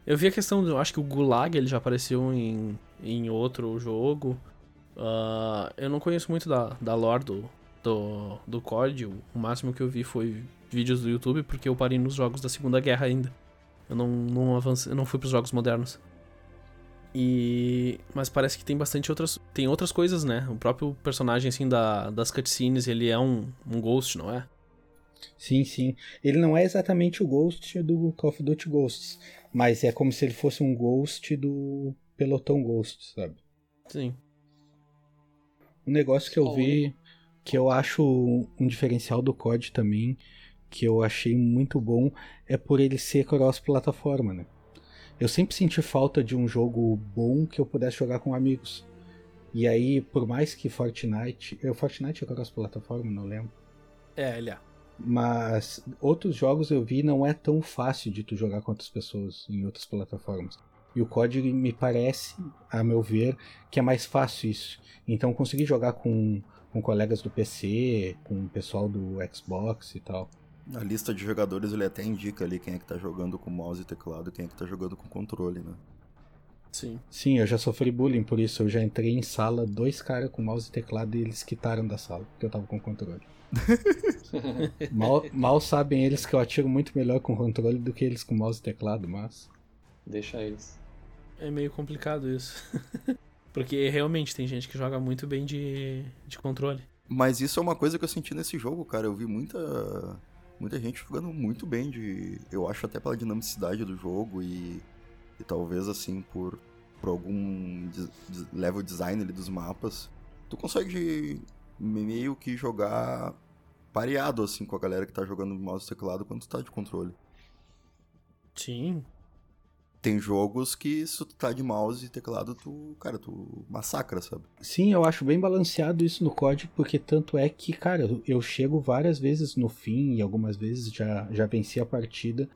Eu vi a questão, eu acho que o Gulag ele já apareceu em, em outro jogo. Uh, eu não conheço muito da, da lore do, do, do COD. O máximo que eu vi foi vídeos do YouTube, porque eu parei nos jogos da Segunda Guerra ainda. Eu não, não avancei, eu não fui pros jogos modernos. E. Mas parece que tem bastante outras. Tem outras coisas, né? O próprio personagem, assim, da, das cutscenes, ele é um, um ghost, não é? Sim, sim. Ele não é exatamente o ghost do Call of Duty Ghosts. Mas é como se ele fosse um ghost do pelotão Ghost, sabe? Sim. Um negócio que eu vi que eu acho um diferencial do COD também, que eu achei muito bom, é por ele ser cross-plataforma, né? Eu sempre senti falta de um jogo bom que eu pudesse jogar com amigos. E aí, por mais que Fortnite. O Fortnite é cross-plataforma, não lembro. É, ele é. Mas outros jogos eu vi não é tão fácil de tu jogar com outras pessoas em outras plataformas. E o código me parece, a meu ver, que é mais fácil isso. Então consegui jogar com, com colegas do PC, com o pessoal do Xbox e tal. Na lista de jogadores ele até indica ali quem é que tá jogando com mouse e teclado e quem é que tá jogando com controle, né? Sim. Sim, eu já sofri bullying por isso. Eu já entrei em sala, dois caras com mouse e teclado e eles quitaram da sala, porque eu tava com controle. mal, mal sabem eles que eu atiro muito melhor com controle do que eles com mouse e teclado, mas. Deixa eles. É meio complicado isso. Porque realmente tem gente que joga muito bem de, de controle. Mas isso é uma coisa que eu senti nesse jogo, cara. Eu vi muita muita gente jogando muito bem de, eu acho até pela dinamicidade do jogo e, e talvez assim por por algum de, de level design ali dos mapas, tu consegue meio que jogar pareado assim com a galera que tá jogando mouse teclado quando tu tá de controle. Sim, tem jogos que se tu tá de mouse e teclado, tu, cara, tu massacra, sabe? Sim, eu acho bem balanceado isso no código, porque tanto é que, cara, eu chego várias vezes no fim e algumas vezes já, já venci a partida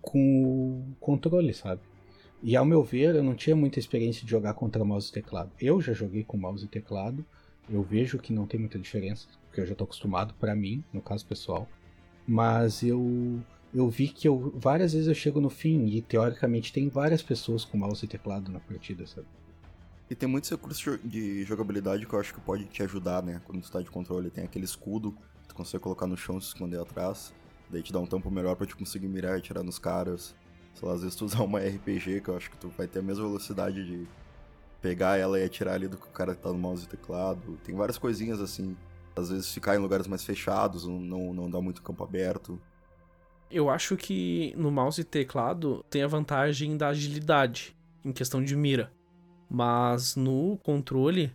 com o controle, sabe? E ao meu ver, eu não tinha muita experiência de jogar contra mouse e teclado. Eu já joguei com mouse e teclado, eu vejo que não tem muita diferença, porque eu já tô acostumado para mim, no caso pessoal. Mas eu eu vi que eu várias vezes eu chego no fim e teoricamente tem várias pessoas com mouse e teclado na partida, sabe? E tem muitos recursos de jogabilidade que eu acho que pode te ajudar, né? Quando tu tá de controle, tem aquele escudo que tu consegue colocar no chão se esconder atrás, daí te dá um tempo melhor para te conseguir mirar e atirar nos caras. Sei lá, às vezes tu usar uma RPG que eu acho que tu vai ter a mesma velocidade de pegar ela e atirar ali do que o cara que tá no mouse e teclado. Tem várias coisinhas assim. Às vezes ficar em lugares mais fechados, não, não dá muito campo aberto. Eu acho que no mouse e teclado tem a vantagem da agilidade em questão de mira. Mas no controle,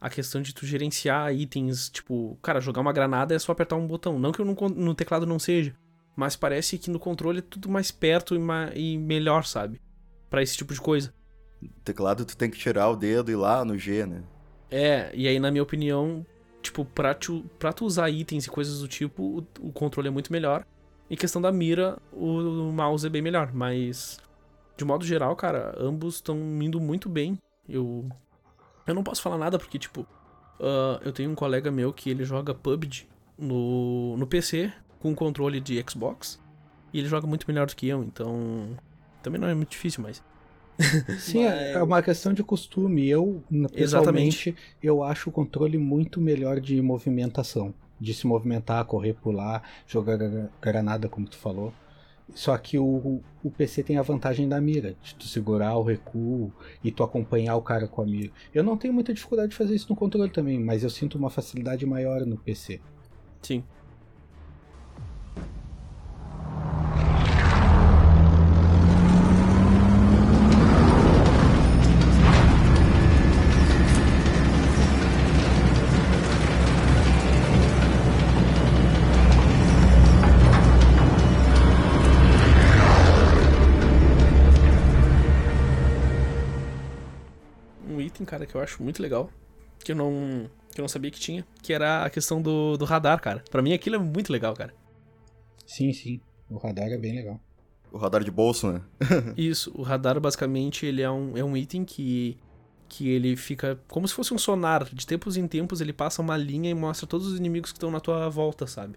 a questão de tu gerenciar itens, tipo, cara, jogar uma granada é só apertar um botão. Não que no, no teclado não seja, mas parece que no controle é tudo mais perto e, ma e melhor, sabe? para esse tipo de coisa. Teclado tu tem que tirar o dedo e ir lá no G, né? É, e aí na minha opinião, tipo, pra tu, pra tu usar itens e coisas do tipo, o, o controle é muito melhor. Em questão da mira, o mouse é bem melhor, mas de modo geral, cara, ambos estão indo muito bem. Eu eu não posso falar nada porque tipo, uh, eu tenho um colega meu que ele joga PUBG no no PC com controle de Xbox e ele joga muito melhor do que eu, então também não é muito difícil, mas Sim, é, é uma questão de costume. Eu, pessoalmente, Exatamente. eu acho o controle muito melhor de movimentação de se movimentar, correr, pular, jogar granada, como tu falou. Só que o, o PC tem a vantagem da mira, de tu segurar o recuo e tu acompanhar o cara com a mira. Eu não tenho muita dificuldade de fazer isso no controle também, mas eu sinto uma facilidade maior no PC. Sim. Cara, que eu acho muito legal, que eu não, que eu não sabia que tinha, que era a questão do, do radar, cara. Para mim aquilo é muito legal, cara. Sim, sim. O radar é bem legal. O radar de bolso, né? Isso, o radar basicamente ele é um, é um item que que ele fica como se fosse um sonar. De tempos em tempos ele passa uma linha e mostra todos os inimigos que estão na tua volta, sabe?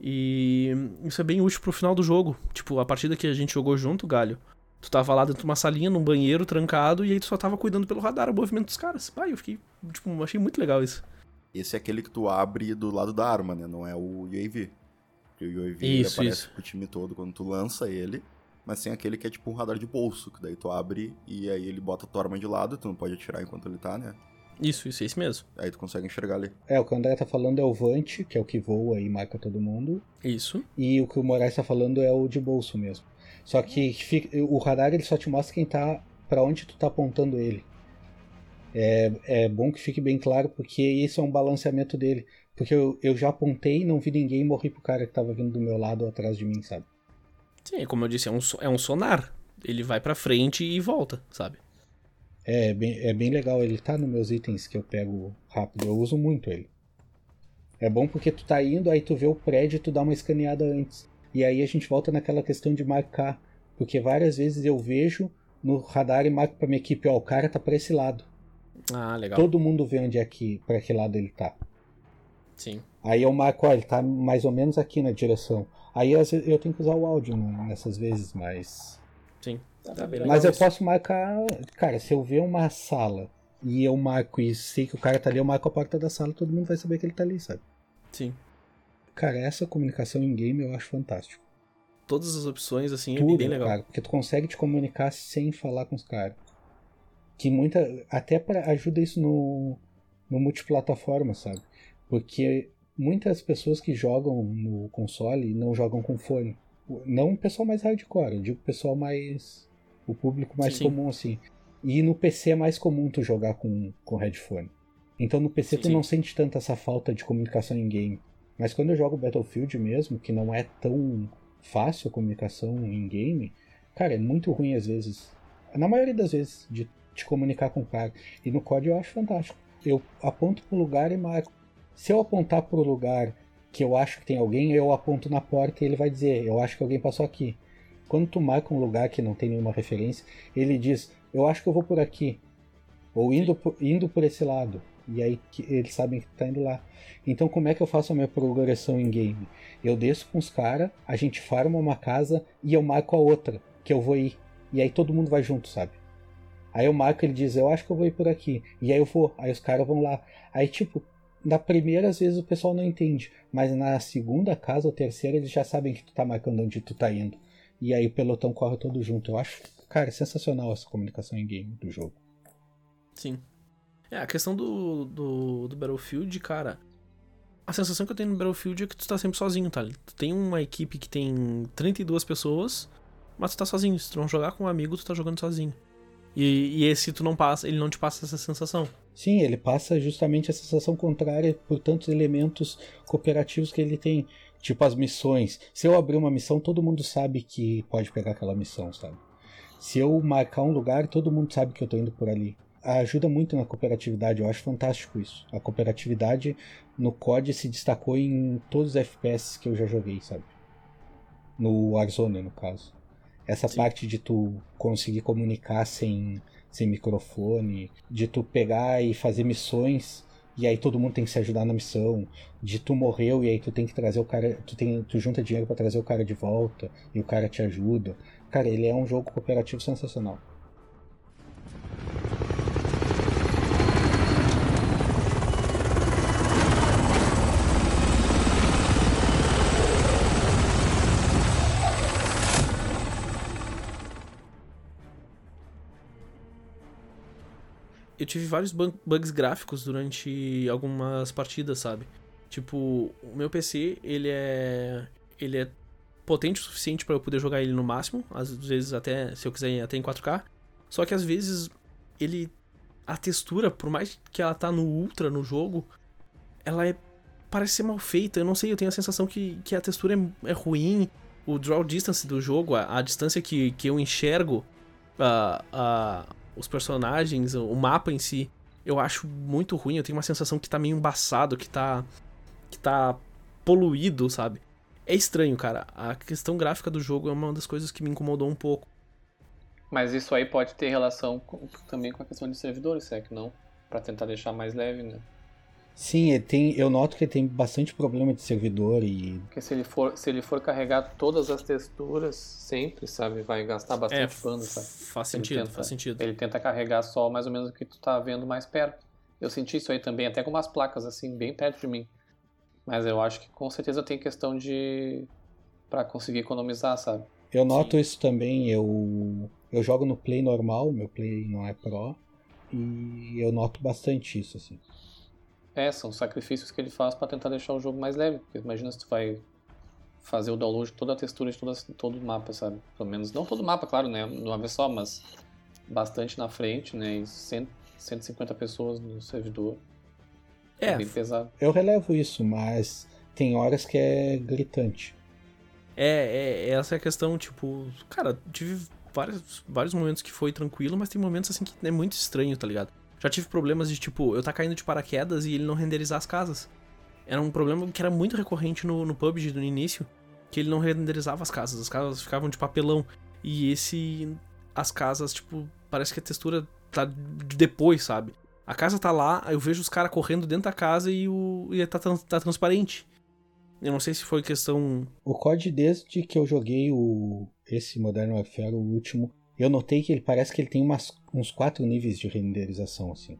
E isso é bem útil pro final do jogo. Tipo, a partida que a gente jogou junto, Galho, Tu tava lá dentro de uma salinha, num banheiro, trancado, e aí tu só tava cuidando pelo radar o movimento dos caras. Pai, eu fiquei, tipo, achei muito legal isso. Esse é aquele que tu abre do lado da arma, né? Não é o UAV. Porque o UAV isso, aparece isso. pro time todo quando tu lança ele. Mas tem aquele que é tipo um radar de bolso, que daí tu abre e aí ele bota a tua arma de lado, tu não pode atirar enquanto ele tá, né? Isso, isso, é isso mesmo. Aí tu consegue enxergar ali. É, o que o André tá falando é o Vant, que é o que voa e marca todo mundo. Isso. E o que o Moraes tá falando é o de bolso mesmo. Só que fica, o radar ele só te mostra quem tá. para onde tu tá apontando ele. É, é bom que fique bem claro, porque isso é um balanceamento dele. Porque eu, eu já apontei, não vi ninguém e morri pro cara que tava vindo do meu lado ou atrás de mim, sabe? Sim, como eu disse, é um, é um sonar. Ele vai pra frente e volta, sabe? É, é bem, é bem legal. Ele tá nos meus itens que eu pego rápido. Eu uso muito ele. É bom porque tu tá indo, aí tu vê o prédio e tu dá uma escaneada antes. E aí a gente volta naquela questão de marcar, porque várias vezes eu vejo no radar e marco para minha equipe, ó, o cara tá para esse lado. Ah, legal. Todo mundo vê onde é que, para que lado ele tá. Sim. Aí eu marco, ó, ele tá mais ou menos aqui na direção. Aí eu tenho que usar o áudio nessas vezes, mas Sim. Tá bem Mas eu isso. posso marcar. Cara, se eu ver uma sala e eu marco e sei que o cara tá ali, eu marco a porta da sala, todo mundo vai saber que ele tá ali, sabe? Sim. Cara, essa comunicação em game eu acho fantástico. Todas as opções, assim, é Tudo, bem legal. cara, porque tu consegue te comunicar sem falar com os caras. Que muita. Até pra, ajuda isso no, no multiplataforma, sabe? Porque muitas pessoas que jogam no console não jogam com fone. Não o pessoal mais hardcore, eu digo o pessoal mais. O público mais Sim. comum, assim. E no PC é mais comum tu jogar com, com headphone. Então no PC Sim, tu sim. não sente tanto essa falta de comunicação em game. Mas quando eu jogo Battlefield mesmo, que não é tão fácil a comunicação em game, cara, é muito ruim às vezes. Na maioria das vezes, de te comunicar com o cara. E no COD eu acho fantástico. Eu aponto pro lugar e marco. Se eu apontar pro lugar que eu acho que tem alguém, eu aponto na porta e ele vai dizer, eu acho que alguém passou aqui. Quando tu marca um lugar que não tem nenhuma referência, ele diz, eu acho que eu vou por aqui. Ou indo, por- indo por esse lado. E aí eles sabem que tá indo lá. Então como é que eu faço a minha progressão em game? Eu desço com os caras, a gente farma uma casa e eu marco a outra, que eu vou ir. E aí todo mundo vai junto, sabe? Aí eu marco, ele diz, eu acho que eu vou ir por aqui. E aí eu vou, aí os caras vão lá. Aí, tipo, na primeira, às vezes o pessoal não entende. Mas na segunda casa ou terceira, eles já sabem que tu tá marcando onde tu tá indo. E aí o pelotão corre todo junto. Eu acho, cara, sensacional essa comunicação em game do jogo. Sim. É, a questão do, do, do Battlefield, cara. A sensação que eu tenho no Battlefield é que tu tá sempre sozinho, tá? Tu tem uma equipe que tem 32 pessoas, mas tu tá sozinho. Se tu não jogar com um amigo, tu tá jogando sozinho. E, e esse tu não passa, ele não te passa essa sensação. Sim, ele passa justamente a sensação contrária por tantos elementos cooperativos que ele tem. Tipo as missões. Se eu abrir uma missão, todo mundo sabe que pode pegar aquela missão, sabe? Se eu marcar um lugar, todo mundo sabe que eu tô indo por ali. Ajuda muito na cooperatividade, eu acho fantástico isso. A cooperatividade no COD se destacou em todos os FPS que eu já joguei, sabe? No Warzone, no caso. Essa Sim. parte de tu conseguir comunicar sem, sem microfone, de tu pegar e fazer missões e aí todo mundo tem que se ajudar na missão, de tu morreu e aí tu tem que trazer o cara, tu tem, tu junta dinheiro pra trazer o cara de volta e o cara te ajuda. Cara, ele é um jogo cooperativo sensacional. Eu tive vários bug- bugs gráficos durante algumas partidas, sabe? Tipo, o meu PC, ele é ele é potente o suficiente pra eu poder jogar ele no máximo, às vezes até se eu quiser até em 4K. Só que às vezes ele a textura, por mais que ela tá no ultra no jogo, ela é parece ser mal feita. Eu não sei, eu tenho a sensação que, que a textura é, é ruim. O draw distance do jogo, a, a distância que, que eu enxergo a, a, os personagens, o mapa em si, eu acho muito ruim. Eu tenho uma sensação que tá meio embaçado, que tá. que tá poluído, sabe? É estranho, cara. A questão gráfica do jogo é uma das coisas que me incomodou um pouco. Mas isso aí pode ter relação com- também com a questão de servidores, é que não? Pra tentar deixar mais leve, né? Sim, ele tem, eu noto que ele tem bastante problema de servidor e Porque se ele for, se ele for carregar todas as texturas sempre, sabe, vai gastar bastante é, pano, sabe? faz Ele sentido, tenta- faz sentido. Ele tenta carregar só mais ou menos o que tu tá vendo mais perto. Eu senti isso aí também, até com umas placas assim, bem perto de mim. Mas eu acho que com certeza tem questão de. pra conseguir economizar, sabe? eu noto isso também. Eu, eu jogo no Play normal, meu Play não é Pro, e eu noto bastante isso, assim. É, são sacrifícios que ele faz pra tentar deixar o jogo mais leve. Porque imagina se tu vai fazer o download de toda a textura de toda, todo o mapa, sabe? Pelo menos, não todo o mapa, claro, né? De uma vez só, mas bastante na frente, né? E 100, 150 pessoas no servidor. É, bem pesado. Eu relevo isso, mas tem horas que é gritante. É, é, essa é a questão, tipo, cara, tive vários, vários momentos que foi tranquilo, mas tem momentos assim que é muito estranho, tá ligado? Já tive problemas de, tipo, eu tá caindo de paraquedas e ele não renderizar as casas. Era um problema que era muito recorrente no, no PUBG no início, que ele não renderizava as casas, as casas ficavam de papelão. E esse. As casas, tipo, parece que a textura tá de depois, sabe? A casa tá lá, eu vejo os caras correndo dentro da casa e o. e tá, tá transparente. Eu não sei se foi questão. O COD, desde que eu joguei o esse Modern Warfare, o último, eu notei que ele parece que ele tem umas, uns quatro níveis de renderização, assim.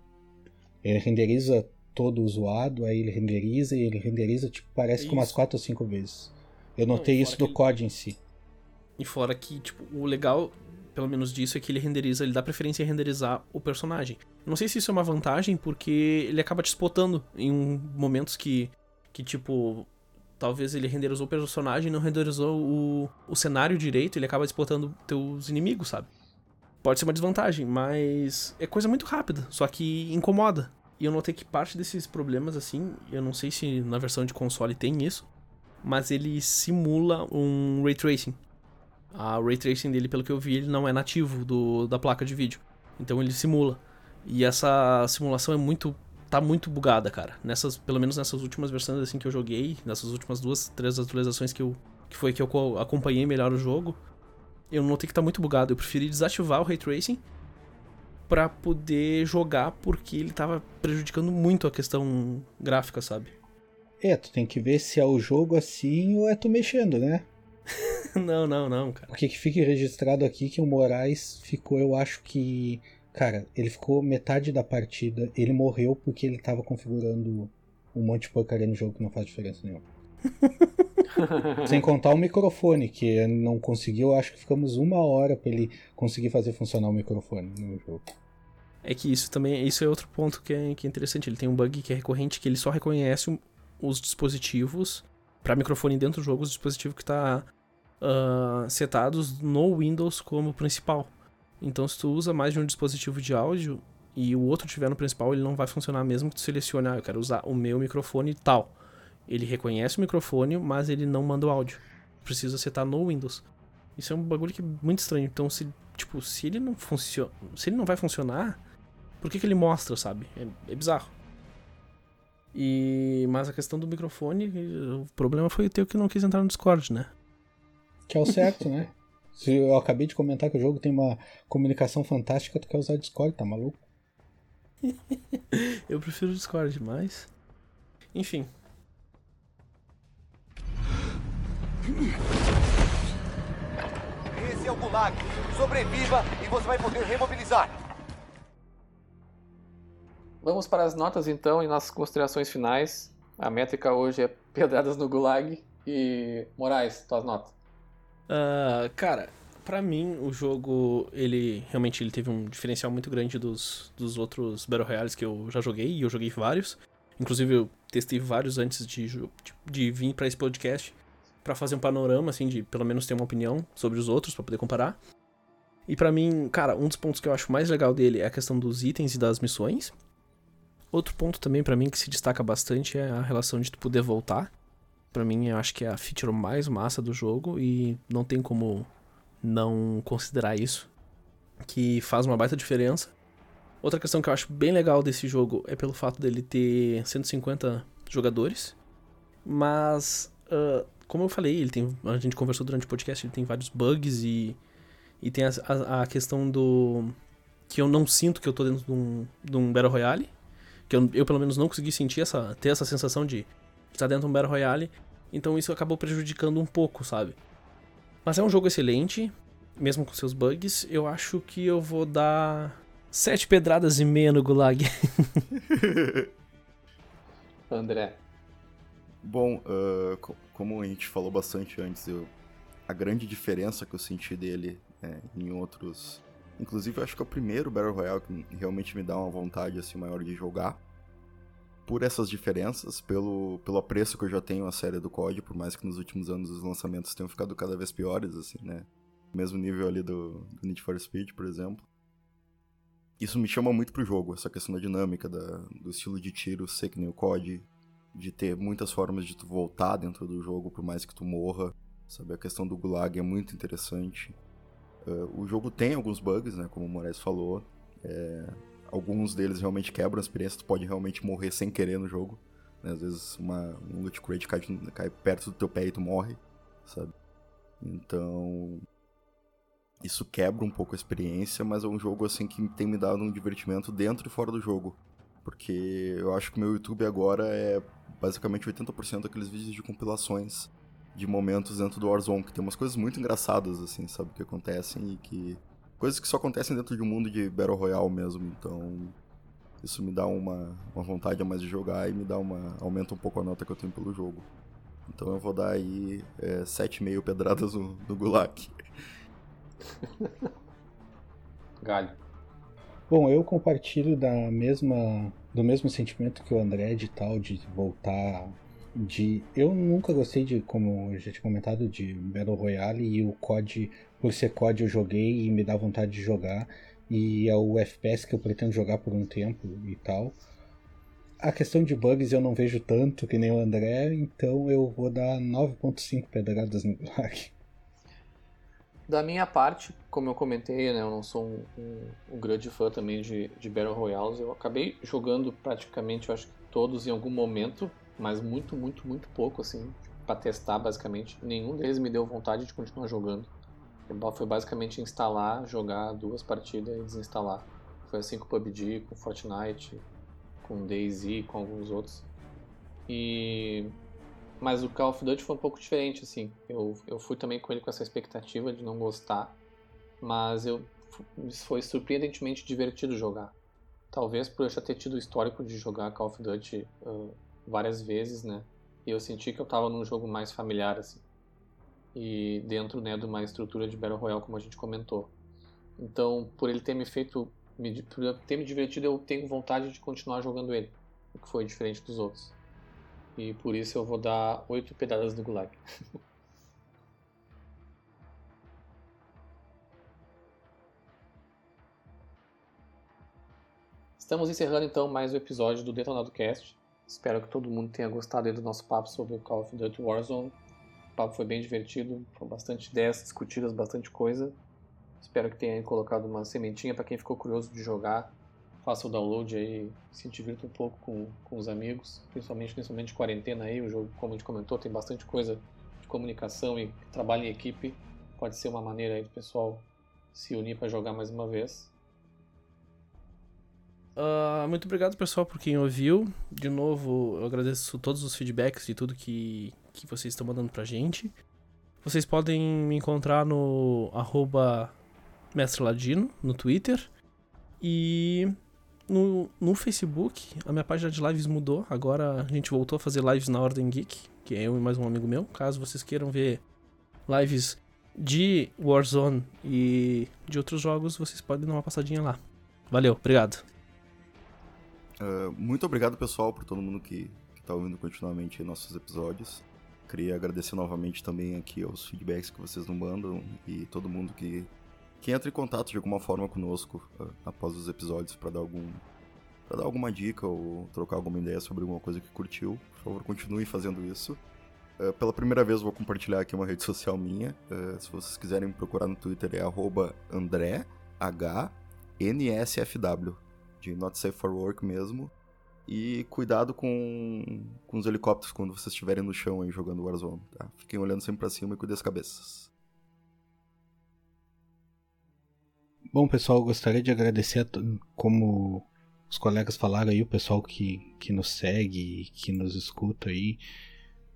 Ele renderiza todo zoado, aí ele renderiza e ele renderiza, tipo, parece que umas quatro ou cinco vezes. Eu notei e isso do ele- COD em si. E fora que, tipo, o legal, pelo menos disso, é que ele renderiza, ele dá preferência em renderizar o personagem. Não sei se isso é uma vantagem, porque ele acaba te spotando em momentos que, que tipo, talvez ele renderizou o personagem e não renderizou o, o cenário direito, ele acaba spotando teus inimigos, sabe? Pode ser uma desvantagem, mas é coisa muito rápida, só que incomoda. E eu notei que parte desses problemas, assim, eu não sei se na versão de console tem isso, mas ele simula um ray tracing. A ray tracing dele, pelo que eu vi, ele não é nativo do, da placa de vídeo. Então ele simula. E essa simulação é muito tá muito bugada, cara. Nessas, pelo menos nessas últimas versões assim que eu joguei, nessas últimas duas, três atualizações que eu que foi que eu co- acompanhei melhor o jogo, eu notei que tá muito bugado. Eu preferi desativar o ray tracing pra poder jogar porque ele tava prejudicando muito a questão gráfica, sabe? É, tu tem que ver se é o jogo assim ou é tu mexendo, né? não, não, não, cara. Porque que fique registrado aqui que o Moraes ficou, eu acho que. Cara, ele ficou metade da partida. Ele morreu porque ele tava configurando um monte de porcaria no jogo que não faz diferença nenhuma. Sem contar o microfone, que ele não conseguiu. Acho que ficamos uma hora pra ele conseguir fazer funcionar o microfone no jogo. É que isso também, isso é outro ponto que é, que é interessante. Ele tem um bug que é recorrente, que ele só reconhece os dispositivos para microfone dentro do jogo, os dispositivos que tá ah, setados no Windows como principal. Então, se tu usa mais de um dispositivo de áudio e o outro tiver no principal, ele não vai funcionar mesmo que tu selecione, ah, eu quero usar o meu microfone tal. Ele reconhece o microfone, mas ele não manda o áudio. Precisa setar no Windows. Isso é um bagulho que é muito estranho. Então, se, tipo, se ele não funciona, se ele não vai funcionar, por que, que ele mostra, sabe? É, é bizarro. E mas a questão do microfone, o problema foi o teu que não quis entrar no Discord, né? Que é o certo, né? Se eu acabei de comentar que o jogo tem uma comunicação fantástica, tu quer usar Discord, tá maluco? Eu prefiro o Discord, mas enfim, Esse é o Gulag. Sobreviva e você vai poder remobilizar. Vamos para as notas então e nossas considerações finais. A métrica hoje é pedradas no Gulag. E Moraes, tuas notas. Ah, cara, pra mim o jogo ele realmente ele teve um diferencial muito grande dos, dos outros Battle Royales que eu já joguei e eu joguei vários. Inclusive eu testei vários antes de, de, de vir pra esse podcast pra fazer um panorama assim de pelo menos ter uma opinião sobre os outros pra poder comparar. E pra mim, cara, um dos pontos que eu acho mais legal dele é a questão dos itens e das missões. Outro ponto também pra mim que se destaca bastante é a relação de tu poder voltar. Pra mim, eu acho que é a feature mais massa do jogo e não tem como não considerar isso, que faz uma baita diferença. Outra questão que eu acho bem legal desse jogo é pelo fato dele ter 150 jogadores, mas ah, como eu falei, ele tem, a gente conversou durante o podcast, ele tem vários bugs e, e tem a, a, a questão do que eu não sinto que eu tô dentro de um, de um Battle Royale, que eu, eu pelo menos não consegui sentir essa, ter essa sensação de estar dentro de um Battle Royale, então isso acabou prejudicando um pouco, sabe? Mas é um jogo excelente, mesmo com seus bugs. Eu acho que eu vou dar sete pedradas e meia no Gulag. André. Bom, co- como a gente falou bastante antes, eu, a grande diferença que eu senti dele é, em outros. Inclusive, eu acho que é o primeiro Battle Royale que realmente me dá uma vontade assim, maior de jogar. Por essas diferenças, pelo, pelo apreço que eu já tenho à série do COD, por mais que nos últimos anos os lançamentos tenham ficado cada vez piores, assim, né? Mesmo nível ali do, do Need for Speed, por exemplo. Isso me chama muito pro jogo, essa questão da dinâmica, da, do estilo de tiro ser que nem o COD, de ter muitas formas de tu voltar dentro do jogo, por mais que tu morra. Sabe, a questão do gulag é muito interessante. Uh, o jogo tem alguns bugs, né, como o Moraes falou. É, alguns deles realmente quebram a experiência, tu pode realmente morrer sem querer no jogo. né, Às vezes uma, um loot crate cai, cai perto do teu pé e tu morre, sabe? Então... Isso quebra um pouco a experiência, mas é um jogo assim que tem me dado um divertimento dentro e fora do jogo. Porque eu acho que meu YouTube agora é basicamente 80% daqueles vídeos de compilações de momentos dentro do Warzone, que tem umas coisas muito engraçadas, assim, sabe, que acontecem e que... Coisas que só acontecem dentro de um mundo de Battle Royale mesmo, então... Isso me dá uma, uma vontade a mais de jogar e me dá uma... aumenta um pouco a nota que eu tenho pelo jogo. Então eu vou dar aí é, 7,5 pedradas no, no Gulag. Galho. Bom, eu compartilho da mesma do mesmo sentimento que o André de tal de voltar de eu nunca gostei de como eu já tinha comentado de Battle Royale e o COD por ser COD eu joguei e me dá vontade de jogar e é o FPS que eu pretendo jogar por um tempo e tal. A questão de bugs eu não vejo tanto que nem o André, então eu vou dar 9.5 pedradas no Gulag. Da minha parte, como eu comentei, né, eu não sou um, um, um grande fã também de, de Battle Royales. Eu acabei jogando praticamente, eu acho que todos em algum momento, mas muito, muito, muito pouco, assim, para testar basicamente. Nenhum deles me deu vontade de continuar jogando. Foi basicamente instalar, jogar duas partidas e desinstalar. Foi assim com o PUBG, com Fortnite, com DayZ, com alguns outros. E mas o Call of Duty foi um pouco diferente, assim. Eu, eu fui também com ele com essa expectativa de não gostar, mas eu foi surpreendentemente divertido jogar. Talvez por eu já ter tido o histórico de jogar Call of Duty uh, várias vezes, né? E eu senti que eu estava num jogo mais familiar, assim. E dentro, né, de uma estrutura de Battle Royale, como a gente comentou. Então, por ele ter me feito, me, por ter me divertido, eu tenho vontade de continuar jogando ele. O que foi diferente dos outros. E por isso eu vou dar oito pedadas do Gulag. Estamos encerrando então mais um episódio do Detonado Cast. Espero que todo mundo tenha gostado do nosso papo sobre o Call of Duty Warzone. Papo foi bem divertido, foram bastante ideias discutidas, bastante coisa. Espero que tenha colocado uma sementinha para quem ficou curioso de jogar faça o download aí, se divirta um pouco com, com os amigos, principalmente principalmente quarentena aí, o jogo, como a gente comentou, tem bastante coisa de comunicação e trabalho em equipe, pode ser uma maneira aí do pessoal se unir para jogar mais uma vez. Uh, muito obrigado pessoal por quem ouviu. De novo, eu agradeço todos os feedbacks e tudo que, que vocês estão mandando pra gente. Vocês podem me encontrar no arroba no Twitter. E no, no Facebook, a minha página de lives mudou. Agora a gente voltou a fazer lives na Ordem Geek, que é eu e mais um amigo meu. Caso vocês queiram ver lives de Warzone e de outros jogos, vocês podem dar uma passadinha lá. Valeu, obrigado. Uh, muito obrigado, pessoal, por todo mundo que, está ouvindo continuamente nossos episódios. Queria agradecer novamente também aqui aos feedbacks que vocês nos mandam e todo mundo que que entre em contato de alguma forma conosco uh, após os episódios para dar algum para dar alguma dica ou trocar alguma ideia sobre alguma coisa que curtiu, por favor, continue fazendo isso. Uh, pela primeira vez vou compartilhar aqui uma rede social minha. Uh, se vocês quiserem me procurar no Twitter é @andré h n s f w de Not Safe for Work mesmo. E cuidado com, com os helicópteros quando vocês estiverem no chão aí jogando Warzone, tá? Fiquem olhando sempre para cima e cuidem das cabeças. Bom, pessoal, gostaria de agradecer, como os colegas falaram aí, o pessoal que, que nos segue, que nos escuta aí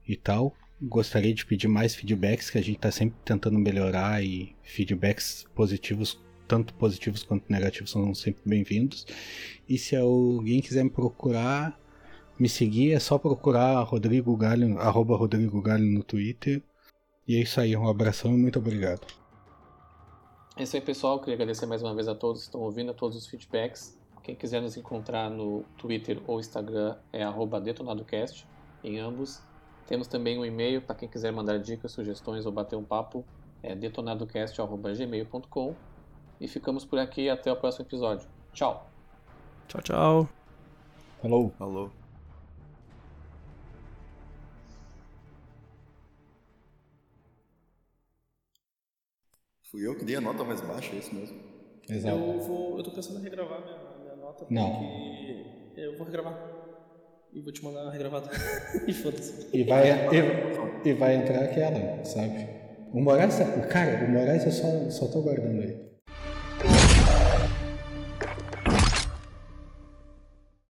e tal. Gostaria de pedir mais feedbacks, que a gente está sempre tentando melhorar e feedbacks positivos, tanto positivos quanto negativos, são sempre bem-vindos. E se alguém quiser me procurar, me seguir, é só procurar Rodrigo Galho, arroba Rodrigo Galho no Twitter. E é isso aí, um abração e muito obrigado. É isso aí, pessoal. Queria agradecer mais uma vez a todos que estão ouvindo, a todos os feedbacks. Quem quiser nos encontrar no Twitter ou Instagram é detonadocast, em ambos. Temos também um e-mail para quem quiser mandar dicas, sugestões ou bater um papo, é detonadocast.gmail.com. E ficamos por aqui até o próximo episódio. Tchau. Tchau, tchau. Falou. Falou. Fui eu que dei a nota mais baixa, é isso mesmo? Exato. Eu, vou, eu tô pensando em regravar minha, minha nota, porque Não. eu vou regravar. E vou te mandar regravada. e foda-se. E vai, e, e vai entrar aquela, sabe? O Moraes, tá, cara, o Moraes eu só, só tô guardando aí.